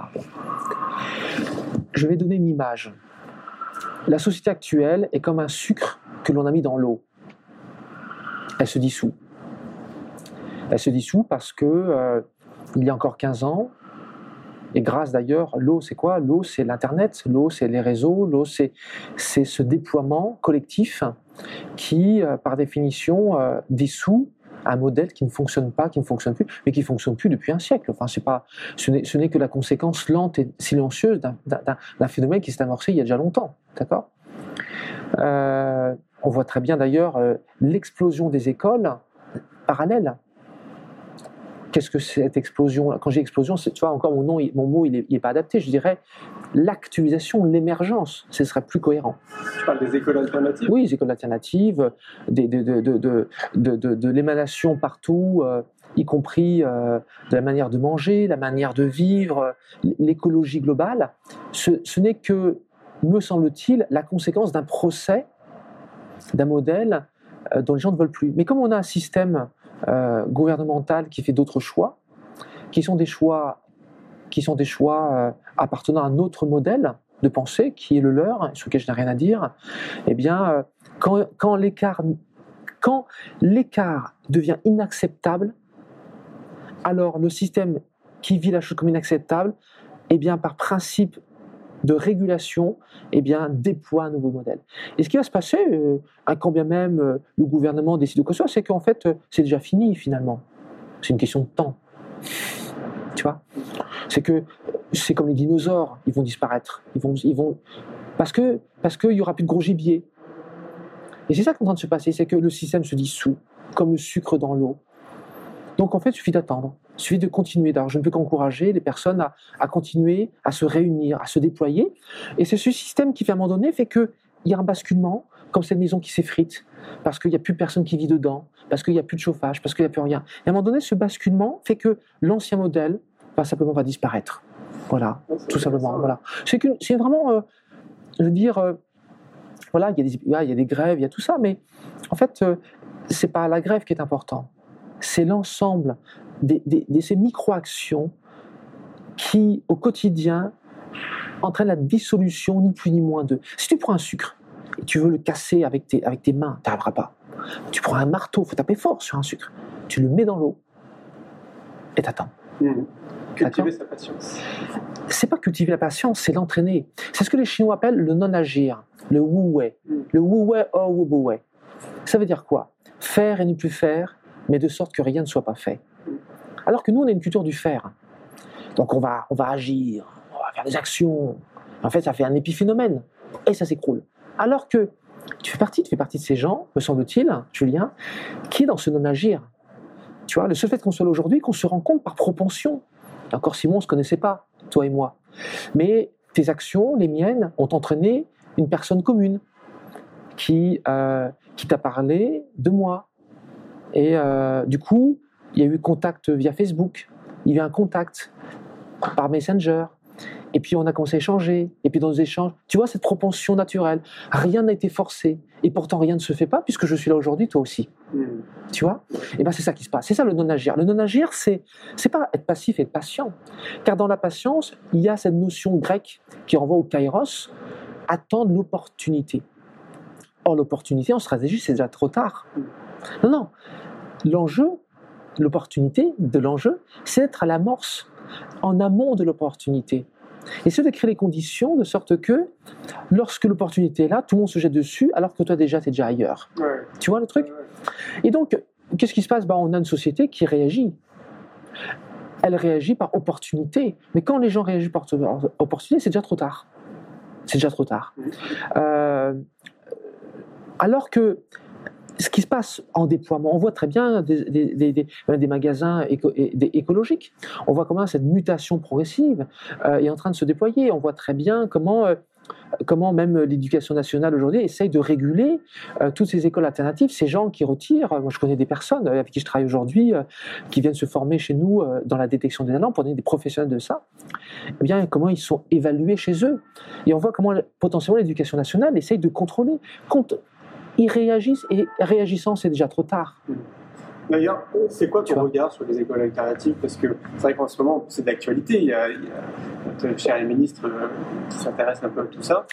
Je vais donner une image. La société actuelle est comme un sucre que l'on a mis dans l'eau. Elle se dissout. Elle se dissout parce que euh, il y a encore 15 ans, et grâce d'ailleurs, l'eau, c'est quoi? L'eau, c'est l'Internet, l'eau, c'est les réseaux, l'eau, c'est ce déploiement collectif qui, euh, par définition, euh, dissout un modèle qui ne fonctionne pas, qui ne fonctionne plus, mais qui fonctionne plus depuis un siècle. Enfin, c'est pas, ce n'est que la conséquence lente et silencieuse d'un- phénomène qui s'est amorcé il y a déjà longtemps. D'accord? Euh, On voit très bien d'ailleurs l'explosion des écoles parallèles. Qu'est-ce que cette explosion Quand j'ai explosion, tu vois, encore mon, nom, mon mot, il n'est pas adapté. Je dirais l'actualisation, l'émergence. Ce serait plus cohérent. Tu parles des écoles alternatives? Oui, les écoles alternatives, des- de, l'émanation partout, euh, y compris euh, de la manière de manger, la manière de vivre, l'écologie globale. Ce, ce n'est que, me semble-t-il, la conséquence d'un procès, d'un modèle euh, dont les gens ne veulent plus. Mais comme on a un système euh, gouvernemental qui fait d'autres choix, qui sont des choix, qui sont des choix euh, appartenant à un autre modèle de pensée qui est le leur, sur lequel je n'ai rien à dire, eh bien, euh, quand, quand l'écart quand l'écart devient inacceptable, alors le système qui vit la chose comme inacceptable, eh bien, par principe de régulation, eh bien, déploie un nouveau modèle. Et ce qui va se passer, euh, quand bien même euh, le gouvernement décide de quoi que ce soit, c'est qu'en fait, euh, c'est déjà fini finalement. C'est une question de temps. Tu vois? C'est que c'est comme les dinosaures, ils vont disparaître. Ils vont, ils vont, parce que parce qu'il y aura plus de gros gibier. Et c'est ça qui est en train de se passer, c'est que le système se dissout, comme le sucre dans l'eau. Donc en fait, il suffit d'attendre. Il suffit de continuer. Alors, je ne peux qu'encourager les personnes à, à continuer, à se réunir, à se déployer. Et c'est ce système qui, à un moment donné, fait qu'il y a un basculement, comme cette maison qui s'effrite. parce qu'il n'y a plus personne qui vit dedans, parce qu'il n'y a plus de chauffage, parce qu'il n'y a plus rien. Et à un moment donné, ce basculement fait que l'ancien modèle, va simplement, va disparaître. Voilà, tout simplement. Voilà. C'est vraiment, euh, je veux dire, euh, voilà, il y, a des, ouais, il y a des grèves, il y a tout ça, mais en fait, euh, c'est pas la grève qui est important. C'est l'ensemble des- des- de ces micro-actions qui, au quotidien, entraînent la dissolution, ni plus ni moins d'eux. Si tu prends un sucre et tu veux le casser avec tes, avec tes mains, tu n'arriveras pas. Tu prends un marteau, faut taper fort sur un sucre. Tu le mets dans l'eau et t'attends. Mhm. Cultiver sa patience. C'est pas cultiver la patience, c'est l'entraîner. C'est ce que les Chinois appellent le non-agir, le wu-wei. Mm. Le wu-wei, oh wu-wei. Ça veut dire quoi? Faire et ne plus faire, mais de sorte que rien ne soit pas fait. Alors que nous, on a une culture du faire. Donc on va, on va agir, on va faire des actions. En fait, ça fait un épiphénomène. Et ça s'écroule. Alors que tu fais partie, tu fais partie de ces gens, me semble-t-il, Julien, qui est dans ce non-agir. Tu vois, le seul fait qu'on soit là aujourd'hui, qu'on se rend compte par propension. Encore Simon, on ne se connaissait pas, toi et moi. Mais tes actions, les miennes, ont entraîné une personne commune qui, euh, qui t'a parlé de moi. Et euh, du coup, il y a eu contact via Facebook, il y a eu un contact par Messenger. Et puis on a commencé à échanger. Et puis dans nos échanges, tu vois cette propension naturelle. Rien n'a été forcé. Et pourtant rien ne se fait pas puisque je suis là aujourd'hui, toi aussi. Mhm. Tu vois? Et ben c'est ça qui se passe. C'est ça le non-agir. Le non-agir, c'est c'est pas être passif et être patient. Car dans la patience, il y a cette notion grecque qui renvoie au kairos, attendre l'opportunité. Or, l'opportunité en stratégie, c'est déjà trop tard. Non, non. L'enjeu, l'opportunité de l'enjeu, c'est d'être à l'amorce, en amont de l'opportunité. Et c'est de créer les conditions de sorte que, lorsque l'opportunité est là, tout le monde se jette dessus, alors que toi déjà, tu es déjà ailleurs. Ouais. Tu vois le truc? Et donc, qu'est-ce qui se passe? Bah, On a une société qui réagit. Elle réagit par opportunité. Mais quand les gens réagissent par opportunité, c'est déjà trop tard. C'est déjà trop tard. Mhm. Euh, alors que ce qui se passe en déploiement, on voit très bien des, magasins écologiques. On voit comment cette mutation progressive euh, est en train de se déployer. On voit très bien comment, euh, comment même l'éducation nationale aujourd'hui essaye de réguler euh, toutes ces écoles alternatives, ces gens qui retirent, moi je connais des personnes avec qui je travaille aujourd'hui, qui viennent se former chez nous dans la détection des talents pour devenir des professionnels de ça, eh bien comment ils sont évalués chez eux. Et on voit comment potentiellement l'éducation nationale essaye de contrôler. Ils réagissent, et réagissant c'est déjà trop tard. D'ailleurs, c'est quoi ton regard sur les écoles alternatives? Parce que c'est vrai qu'en ce moment, c'est d'actualité. Il y a, il y a notre cher ministre euh, qui s'intéresse un peu à tout ça.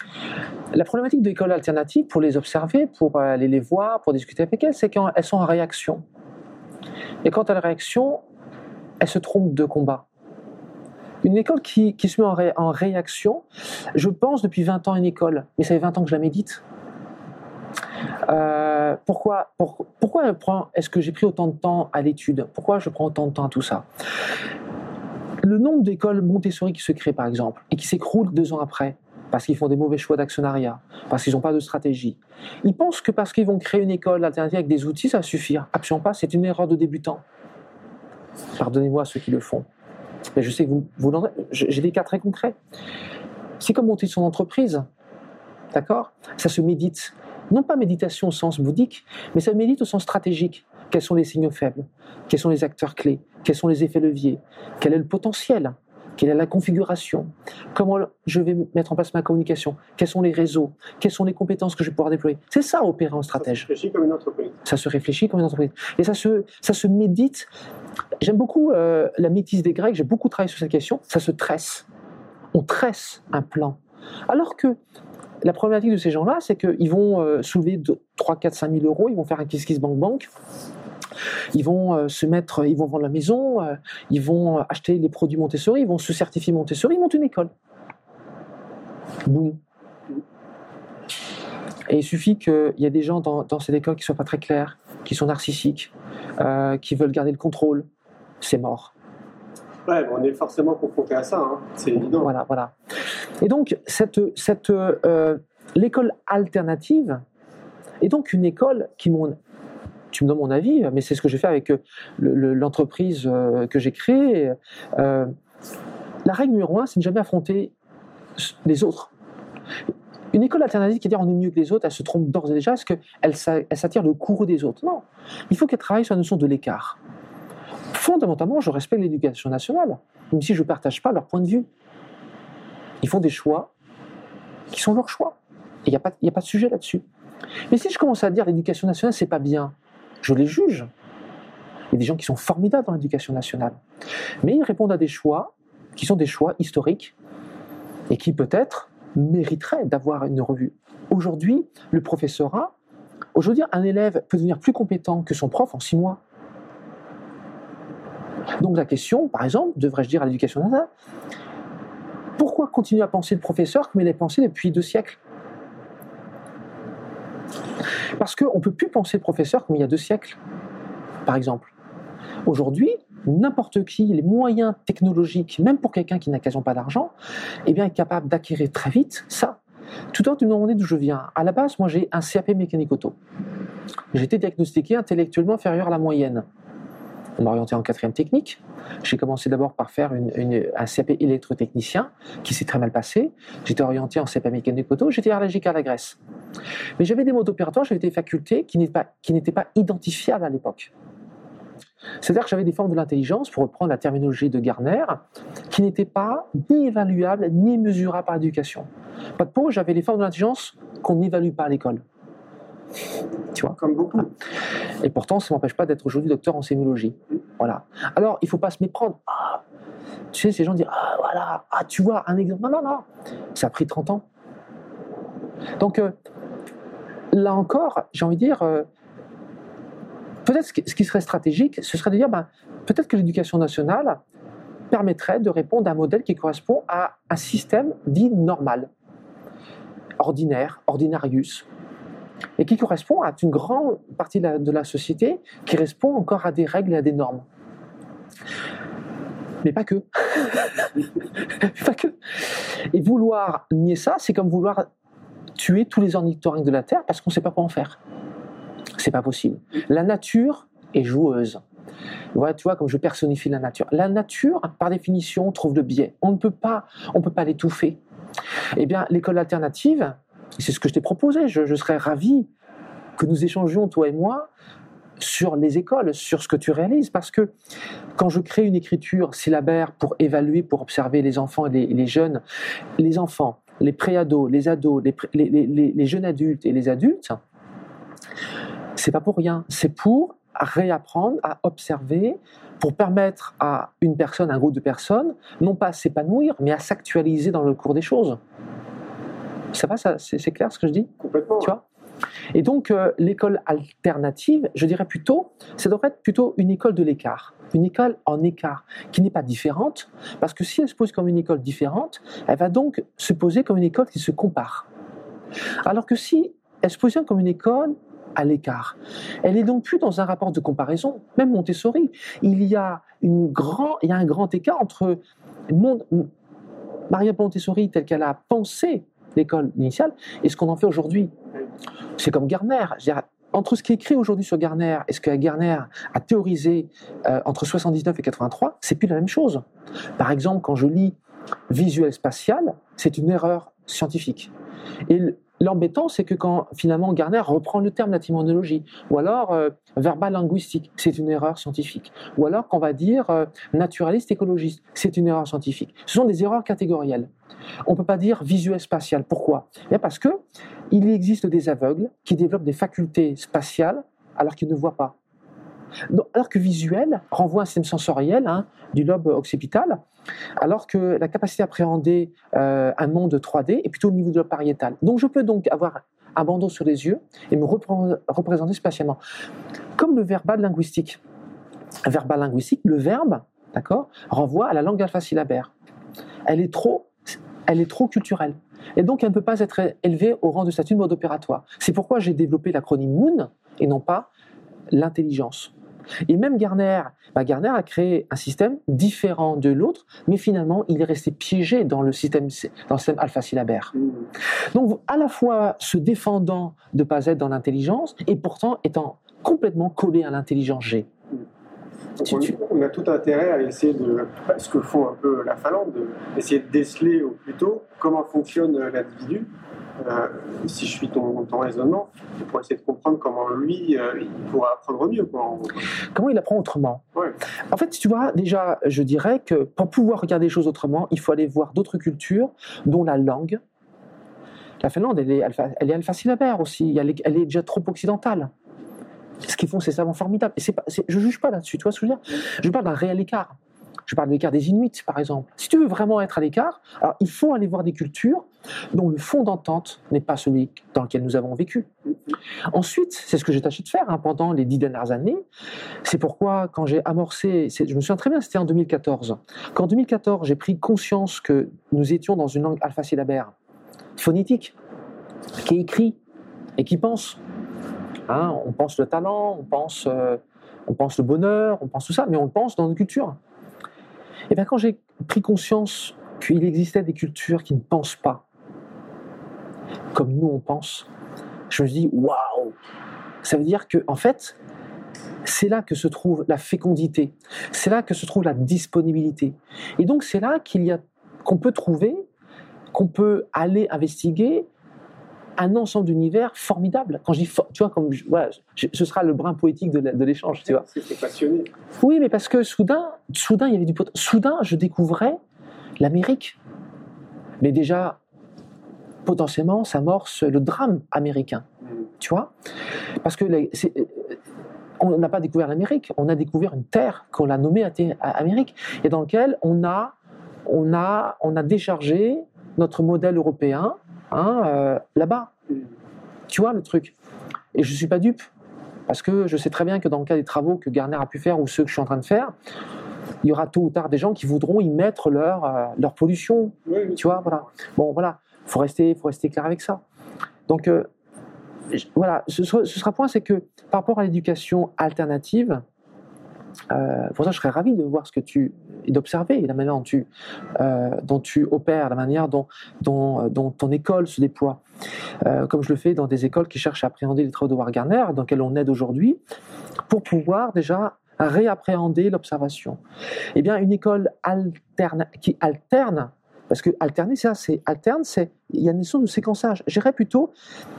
La problématique de l'école alternative, pour les observer, pour aller les voir, pour discuter avec elles, c'est qu'elles sont en réaction. Et quand elles réaction, elles se trompent de combat. Une école qui, qui se met en, ré- en réaction, je pense depuis 20 ans à une école, mais ça fait 20 ans que je la médite. Euh, pourquoi est-ce que j'ai pris autant de temps à l'étude? Pourquoi je prends autant de temps à tout ça? Le nombre d'écoles Montessori qui se créent, par exemple, et qui s'écroulent deux ans après, parce qu'ils font des mauvais choix d'actionnariat, parce qu'ils n'ont pas de stratégie. Ils pensent que parce qu'ils vont créer une école alternative avec des outils, ça va suffire. Absolument pas, c'est une erreur de débutant. Pardonnez-moi ceux qui le font. Mais je sais que vous, vous j'ai des cas très concrets. C'est comme monter son entreprise. D'accord? Ça se médite. Non pas méditation au sens bouddhique, mais ça médite au sens stratégique. Quels sont les signaux faibles? Quels sont les acteurs clés? Quels sont les effets leviers? Quel est le potentiel? Quelle est la configuration? Comment je vais mettre en place ma communication? Quels sont les réseaux? Quelles sont les compétences que je vais pouvoir déployer? C'est ça opérer en Ça se stratège réfléchit comme une entreprise. ça se réfléchit comme une entreprise. Et ça se, ça se médite. J'aime beaucoup euh, la métisse des Grecs, j'ai beaucoup travaillé sur cette question. Ça se tresse. On tresse un plan. Alors que la problématique de ces gens-là, c'est qu'ils vont euh, soulever de 3, 4, 5 000 euros, ils vont faire un kiss kiss bank bank. Ils vont euh, se mettre, ils vont vendre la maison, euh, ils vont acheter les produits Montessori, ils vont se certifier Montessori, ils montent une école. Boum. Et il suffit qu'il y ait des gens dans, dans cette école qui ne soient pas très clairs, qui sont narcissiques, euh, qui veulent garder le contrôle. C'est mort. Ouais, on est forcément confronté à ça, hein. c'est évident. Voilà, voilà. Et donc, cette, euh, l'école alternative est donc une école qui, mon, tu me donnes mon avis, mais c'est ce que j'ai fait avec euh, le- le- l'entreprise euh, que j'ai créée. La règle numéro un, c'est ne jamais affronter les autres. Une école alternative qui dit on est mieux que les autres, elle se trompe d'ores et déjà parce qu'elle s'a- elle s'attire le courroux des autres. Non. Il faut qu'elle travaille sur la notion de l'écart. Fondamentalement, je respecte l'éducation nationale, même si je ne partage pas leur point de vue. Ils font des choix qui sont leurs choix. Et il n'y a, pas- de sujet là-dessus. Mais si je commence à dire l'éducation nationale, c'est pas bien, je les juge. Il y a des gens qui sont formidables dans l'éducation nationale. Mais ils répondent à des choix qui sont des choix historiques et qui peut-être mériteraient d'avoir une revue. Aujourd'hui, le professorat, aujourd'hui, un élève peut devenir plus compétent que son prof en six mois. Donc la question, par exemple, devrais-je dire à l'éducation nationale, pourquoi continuer à penser le professeur comme il est pensé depuis deux siècles Parce qu'on ne peut plus penser le professeur comme il y a deux siècles, par exemple. Aujourd'hui, n'importe qui, les moyens technologiques, même pour quelqu'un qui n'a quasiment pas d'argent, eh bien, est capable d'acquérir très vite ça. Tout à l'heure, tu me demandais d'où je viens. À la base, moi, j'ai un CAP mécanique auto. J'ai été diagnostiqué intellectuellement inférieur à la moyenne. On m'a orienté en quatrième technique. J'ai commencé d'abord par faire un CAP électrotechnicien qui s'est très mal passé. J'étais orienté en CAP mécanique auto. J'étais allergique à la graisse. Mais j'avais des modes opératoires, j'avais des facultés qui n'étaient pas, identifiables à l'époque. C'est-à-dire que j'avais des formes de l'intelligence, pour reprendre la terminologie de Garner, qui n'étaient pas ni évaluables ni mesurables par l'éducation. Pas de peau, j'avais les formes de l'intelligence qu'on n'évalue pas à l'école. Tu vois? Comme beaucoup. Et pourtant, ça ne m'empêche pas d'être aujourd'hui docteur en sémiologie. Voilà. Alors, il ne faut pas se méprendre. Ah, tu sais, ces gens disent Ah, voilà, ah, tu vois, un exemple. Non, non, non. Ça a pris 30 ans. Donc, euh, là encore, j'ai envie de dire, euh, peut-être ce qui serait stratégique, ce serait de dire ben, peut-être que l'éducation nationale permettrait de répondre à un modèle qui correspond à un système dit normal, ordinaire, ordinarius, et qui correspond à une grande partie de la, société qui répond encore à des règles et à des normes. Mais pas que. (laughs) pas que. Et vouloir nier ça, c'est comme vouloir tuer tous les ornithorynques de la Terre parce qu'on ne sait pas quoi en faire. C'est pas possible. La nature est joueuse. Voilà, tu vois, comme je personnifie la nature. La nature, par définition, trouve le biais. On ne peut pas, on peut pas l'étouffer. Eh bien, l'école alternative, c'est ce que je t'ai proposé. Je, serais ravi que nous échangions, toi et moi, sur les écoles, sur ce que tu réalises. Parce que quand je crée une écriture syllabaire pour évaluer, pour observer les enfants et les, jeunes, les enfants, les préados, les ados, les jeunes adultes et les adultes, c'est pas pour rien. C'est pour réapprendre à observer, pour permettre à une personne, un groupe de personnes, non pas à s'épanouir, mais à s'actualiser dans le cours des choses. Ça va, ça, c'est clair ce que je dis? Complètement. tu vois? Et donc, euh, l'école alternative, je dirais plutôt, ça devrait être plutôt une école de l'écart. Une école en écart, qui n'est pas différente, parce que si elle se pose comme une école différente, elle va donc se poser comme une école qui se compare. Alors que si elle se positionne comme une école à l'écart, elle est donc plus dans un rapport de comparaison. Même Montessori, il y a, une grand, il y a un grand écart entre Maria Montessori telle qu'elle a pensé l'école initiale et ce qu'on en fait aujourd'hui. C'est comme Garner. Entre ce qui est écrit aujourd'hui sur Garner et ce que Garner a théorisé euh, entre 79 et 83, c'est plus la même chose. Par exemple, quand je lis visuel spatial, c'est une erreur scientifique. L'embêtant, c'est que quand finalement Garner reprend le terme d'étymologie, ou alors euh, verbal linguistique, c'est une erreur scientifique, ou alors qu'on va dire euh, naturaliste écologiste, c'est une erreur scientifique. Ce sont des erreurs catégorielles. On ne peut pas dire visuel spatial. Pourquoi? Eh bien Parce que il existe des aveugles qui développent des facultés spatiales alors qu'ils ne voient pas. Alors que visuel renvoie à un système sensoriel hein, du lobe occipital, alors que la capacité à appréhender euh, un monde 3D est plutôt au niveau du lobe pariétal. Donc je peux donc avoir un bandeau sur les yeux et me repré- représenter spatialement. Comme le verbal linguistique. Verbal linguistique, le verbe, d'accord, renvoie à la langue alpha-syllabaire. Elle est trop, elle est trop culturelle. Et donc, elle ne peut pas être élevée au rang de statut de mode opératoire. C'est pourquoi j'ai développé l'acronyme MOON et non pas l'intelligence. Et même Garner, bah, Garner a créé un système différent de l'autre, mais finalement, il est resté piégé dans le système, dans le système alpha-syllabaire. Donc, à la fois se défendant de ne pas être dans l'intelligence et pourtant étant complètement collé à l'intelligence G. On a tout intérêt à essayer de, ce que font un peu la Finlande, d'essayer de déceler au plus tôt comment fonctionne l'individu euh, si je suis ton, ton raisonnement, pour essayer de comprendre comment lui, euh, il pourra apprendre mieux. Quoi. Comment il apprend autrement Ouais. En fait, tu vois, déjà, je dirais que pour pouvoir regarder les choses autrement, il faut aller voir d'autres cultures, dont la langue. La Finlande, elle est, alpha- elle est alphasyllabaire aussi, elle est, elle est déjà trop occidentale. Ce qu'ils font, c'est savants formidable. Et c'est pas, c'est- je juge pas là-dessus, tu vois ce que je veux dire? Je parle d'un réel écart. Je parle de l'écart des Inuits, par exemple. Si tu veux vraiment être à l'écart, alors il faut aller voir des cultures dont le fond d'entente n'est pas celui dans lequel nous avons vécu. Ensuite, c'est ce que j'ai tâché de faire hein, pendant les dix dernières années. C'est pourquoi, quand j'ai amorcé, je me souviens très bien, c'était en 2014. Qu'en 2014, j'ai pris conscience que nous étions dans une langue alphasyllabaire, phonétique, qui est écrit et qui pense. Hein, on pense le talent, on pense, euh, on pense le bonheur, on pense tout ça, mais on le pense dans nos cultures. Et bien, quand j'ai pris conscience qu'il existait des cultures qui ne pensent pas comme nous on pense, je me dis waouh Ça veut dire que, en fait, c'est là que se trouve la fécondité, c'est là que se trouve la disponibilité. Et donc, c'est là qu'il y a, qu'on peut trouver, qu'on peut aller investiguer un ensemble d'univers formidable. Quand je dis, for- tu vois, comme, je- voilà, je- ce sera le brin poétique de l'échange, tu vois. T'es passionné. Oui, mais parce que soudain, soudain, il y avait du pot- Soudain, je découvrais l'Amérique. Mais déjà, potentiellement, ça amorce le drame américain, Mm. tu vois Parce que les- c'est- euh, on n'a pas découvert l'Amérique, on a découvert une terre qu'on a nommée Amérique, et dans laquelle on a, on a, on a déchargé notre modèle européen hein, euh, là-bas. Tu vois le truc Et je ne suis pas dupe, parce que je sais très bien que dans le cas des travaux que Garner a pu faire ou ceux que je suis en train de faire, il y aura tôt ou tard des gens qui voudront y mettre leur, euh, leur pollution. Oui, oui. Tu vois, voilà. Bon, voilà, faut rester, faut rester clair avec ça. Donc, euh, voilà, ce sera, ce sera point, c'est que par rapport à l'éducation alternative, euh, pour ça, je serais ravi de voir ce que tu et d'observer la manière dont tu, euh, opères, la manière euh, dont ton école se déploie. Euh, comme je le fais dans des écoles qui cherchent à appréhender les travaux de War Garner, dans lesquelles on aide aujourd'hui, pour pouvoir déjà réappréhender l'observation. Eh bien, une école qui alterne, parce que alterner, c'est ça, c'est alterne, c'est il y a une notion de séquençage. Je dirais plutôt,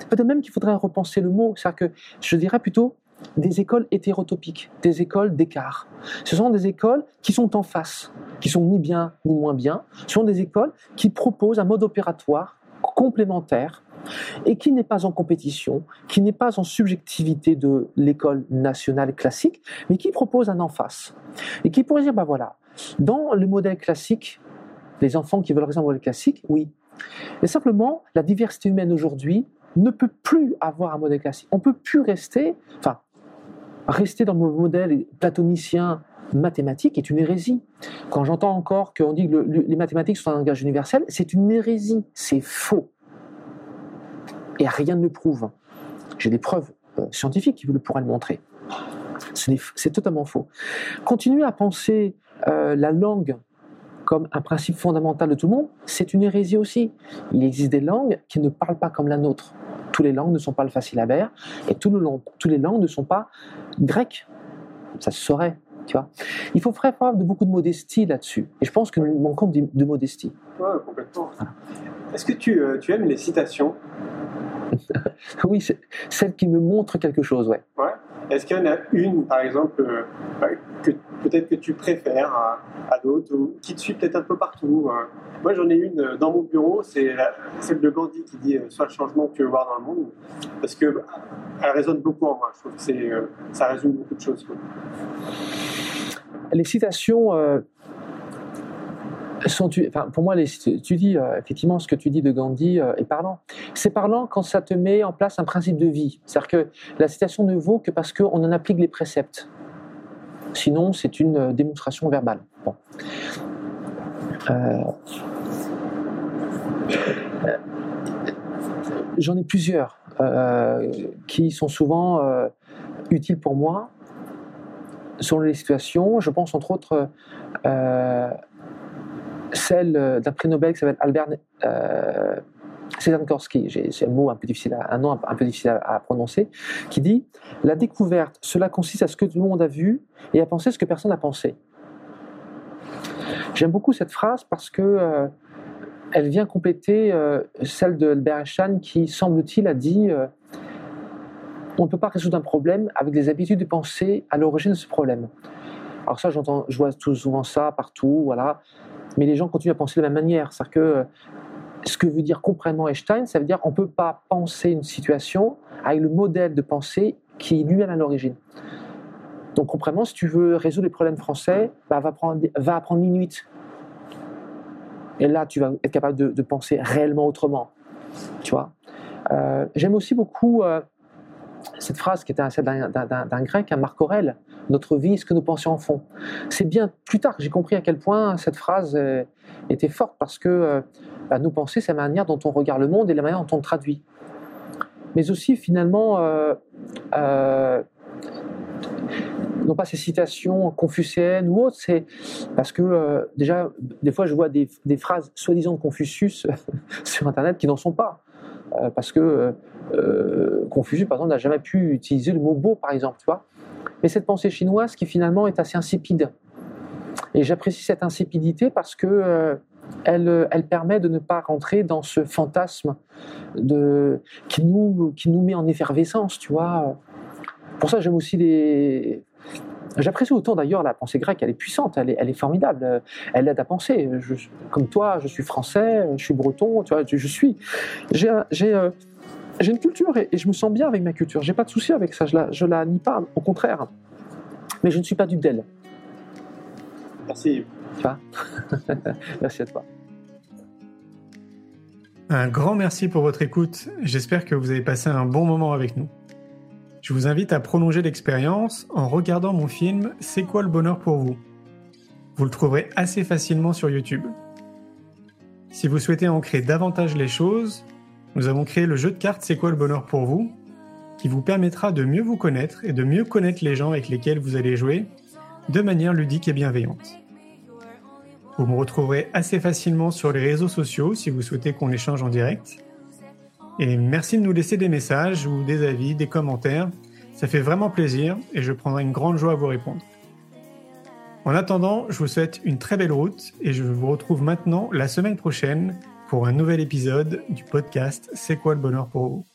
peut-être même qu'il faudrait repenser le mot, c'est-à-dire que je dirais plutôt des écoles hétérotopiques, des écoles d'écart. Ce sont des écoles qui sont en face, qui sont ni bien ni moins bien. Ce sont des écoles qui proposent un mode opératoire complémentaire et qui n'est pas en compétition, qui n'est pas en subjectivité de l'école nationale classique, mais qui propose un en face. Et qui pourrait dire, bah voilà, dans le modèle classique, les enfants qui veulent rester dans le modèle classique, oui. Mais simplement, la diversité humaine aujourd'hui ne peut plus avoir un modèle classique. On peut plus rester, enfin, rester dans le modèle platonicien mathématique est une hérésie. Quand j'entends encore qu'on dit que le- le- les mathématiques sont un langage universel, c'est une hérésie, c'est faux. Et rien ne le prouve. J'ai des preuves euh, scientifiques qui pourraient le montrer. C'est totalement faux. Continuer à penser euh, la langue comme un principe fondamental de tout le monde, c'est une hérésie aussi. Il existe des langues qui ne parlent pas comme la nôtre. Toutes les langues ne sont pas le facilabaire et toutes les langues, toutes les langues ne sont pas grecques. Ça se saurait, tu vois. Il faut faire preuve de beaucoup de modestie là-dessus. Et je pense que nous manquons de, de modestie. Ouais, complètement. Est-ce que tu, euh, tu aimes les citations? (laughs) Oui, celle qui me montre quelque chose, ouais. Ouais. Est-ce qu'il y en a une, par exemple, euh, bah, que peut-être que tu préfères à, d'autres ou qui te suit peut-être un peu partout euh? Moi, j'en ai une euh, dans mon bureau, c'est celle de Gandhi qui dit Sois le changement que tu veux voir dans le monde. Parce que bah, elle résonne beaucoup en moi. Je trouve que ça résume beaucoup de choses. les citations pour moi, tu dis euh, effectivement ce que tu dis de Gandhi euh, est parlant. C'est parlant quand ça te met en place un principe de vie. C'est-à-dire que la citation ne vaut que parce qu'on en applique les préceptes. Sinon, c'est une euh, démonstration verbale. J'en ai plusieurs qui sont souvent utiles pour moi selon les situations. Je pense entre autres celle d'un prix Nobel qui s'appelle Albert euh, c'est un mot un peu difficile, un nom un peu- difficile à, prononcer, qui dit la découverte, cela consiste à ce que tout le monde a vu et à penser ce que personne n'a pensé. J'aime beaucoup cette phrase parce que euh, elle vient compléter euh, celle de Albert Einstein qui, semble-t-il, a dit euh, on ne peut pas résoudre un problème avec des habitudes de pensée à l'origine de ce problème. Alors ça, j'entends, je vois tout souvent ça partout, voilà. Mais les gens continuent à penser de la même manière. C'est-à-dire que euh, ce que veut dire concrètement Einstein, ça veut dire qu'on ne peut pas penser une situation avec le modèle de pensée qui est lui-même à l'origine. Donc concrètement, si tu veux résoudre les problèmes français, bah, va, prendre, va apprendre Minuit. Et là, tu vas être capable de, penser réellement autrement. Tu vois? Euh, J'aime aussi beaucoup euh, cette phrase qui était celle d'un- grec, un Marc Aurèle Notre vie ce que nos pensées en font. C'est bien plus tard que j'ai compris à quel point cette phrase euh, était forte parce que euh, bah, nos pensées, c'est la manière dont on regarde le monde et la manière dont on le traduit. Mais aussi, finalement, euh, non pas ces citations confucéennes ou autres, c'est parce que déjà, des fois, je vois des, phrases soi-disant de Confucius (laughs) sur Internet qui n'en sont pas. Parce que Confucius, par exemple, n'a jamais pu utiliser le mot beau, par exemple, tu vois. Mais cette pensée chinoise qui finalement est assez insipide. Et j'apprécie cette insipidité parce que euh, elle, elle permet de ne pas rentrer dans ce fantasme de, qui, nous, qui nous met en effervescence, tu vois. Pour ça, j'aime aussi les. J'apprécie autant d'ailleurs la pensée grecque, elle est puissante, elle est, elle est formidable, elle aide à penser. Comme toi, je suis français, je suis breton, tu vois, je, je suis. J'ai, euh, j'ai une culture et, et je me sens bien avec ma culture. J'ai pas de souci avec ça, je la, je la nie pas, au contraire. Mais je ne suis pas dupe d'elle. Merci. Tu vois (laughs) Merci à toi. Un grand merci pour votre écoute. J'espère que vous avez passé un bon moment avec nous. Je vous invite à prolonger l'expérience en regardant mon film C'est quoi le bonheur pour vous? Vous le trouverez assez facilement sur YouTube. Si vous souhaitez ancrer davantage les choses, nous avons créé le jeu de cartes C'est quoi le bonheur pour vous qui vous permettra de mieux vous connaître et de mieux connaître les gens avec lesquels vous allez jouer de manière ludique et bienveillante. Vous me retrouverez assez facilement sur les réseaux sociaux si vous souhaitez qu'on échange en direct. Et merci de nous laisser des messages ou des avis, des commentaires. Ça fait vraiment plaisir et je prendrai une grande joie à vous répondre. En attendant, je vous souhaite une très belle route et je vous retrouve maintenant la semaine prochaine pour un nouvel épisode du podcast C'est quoi le bonheur pour vous?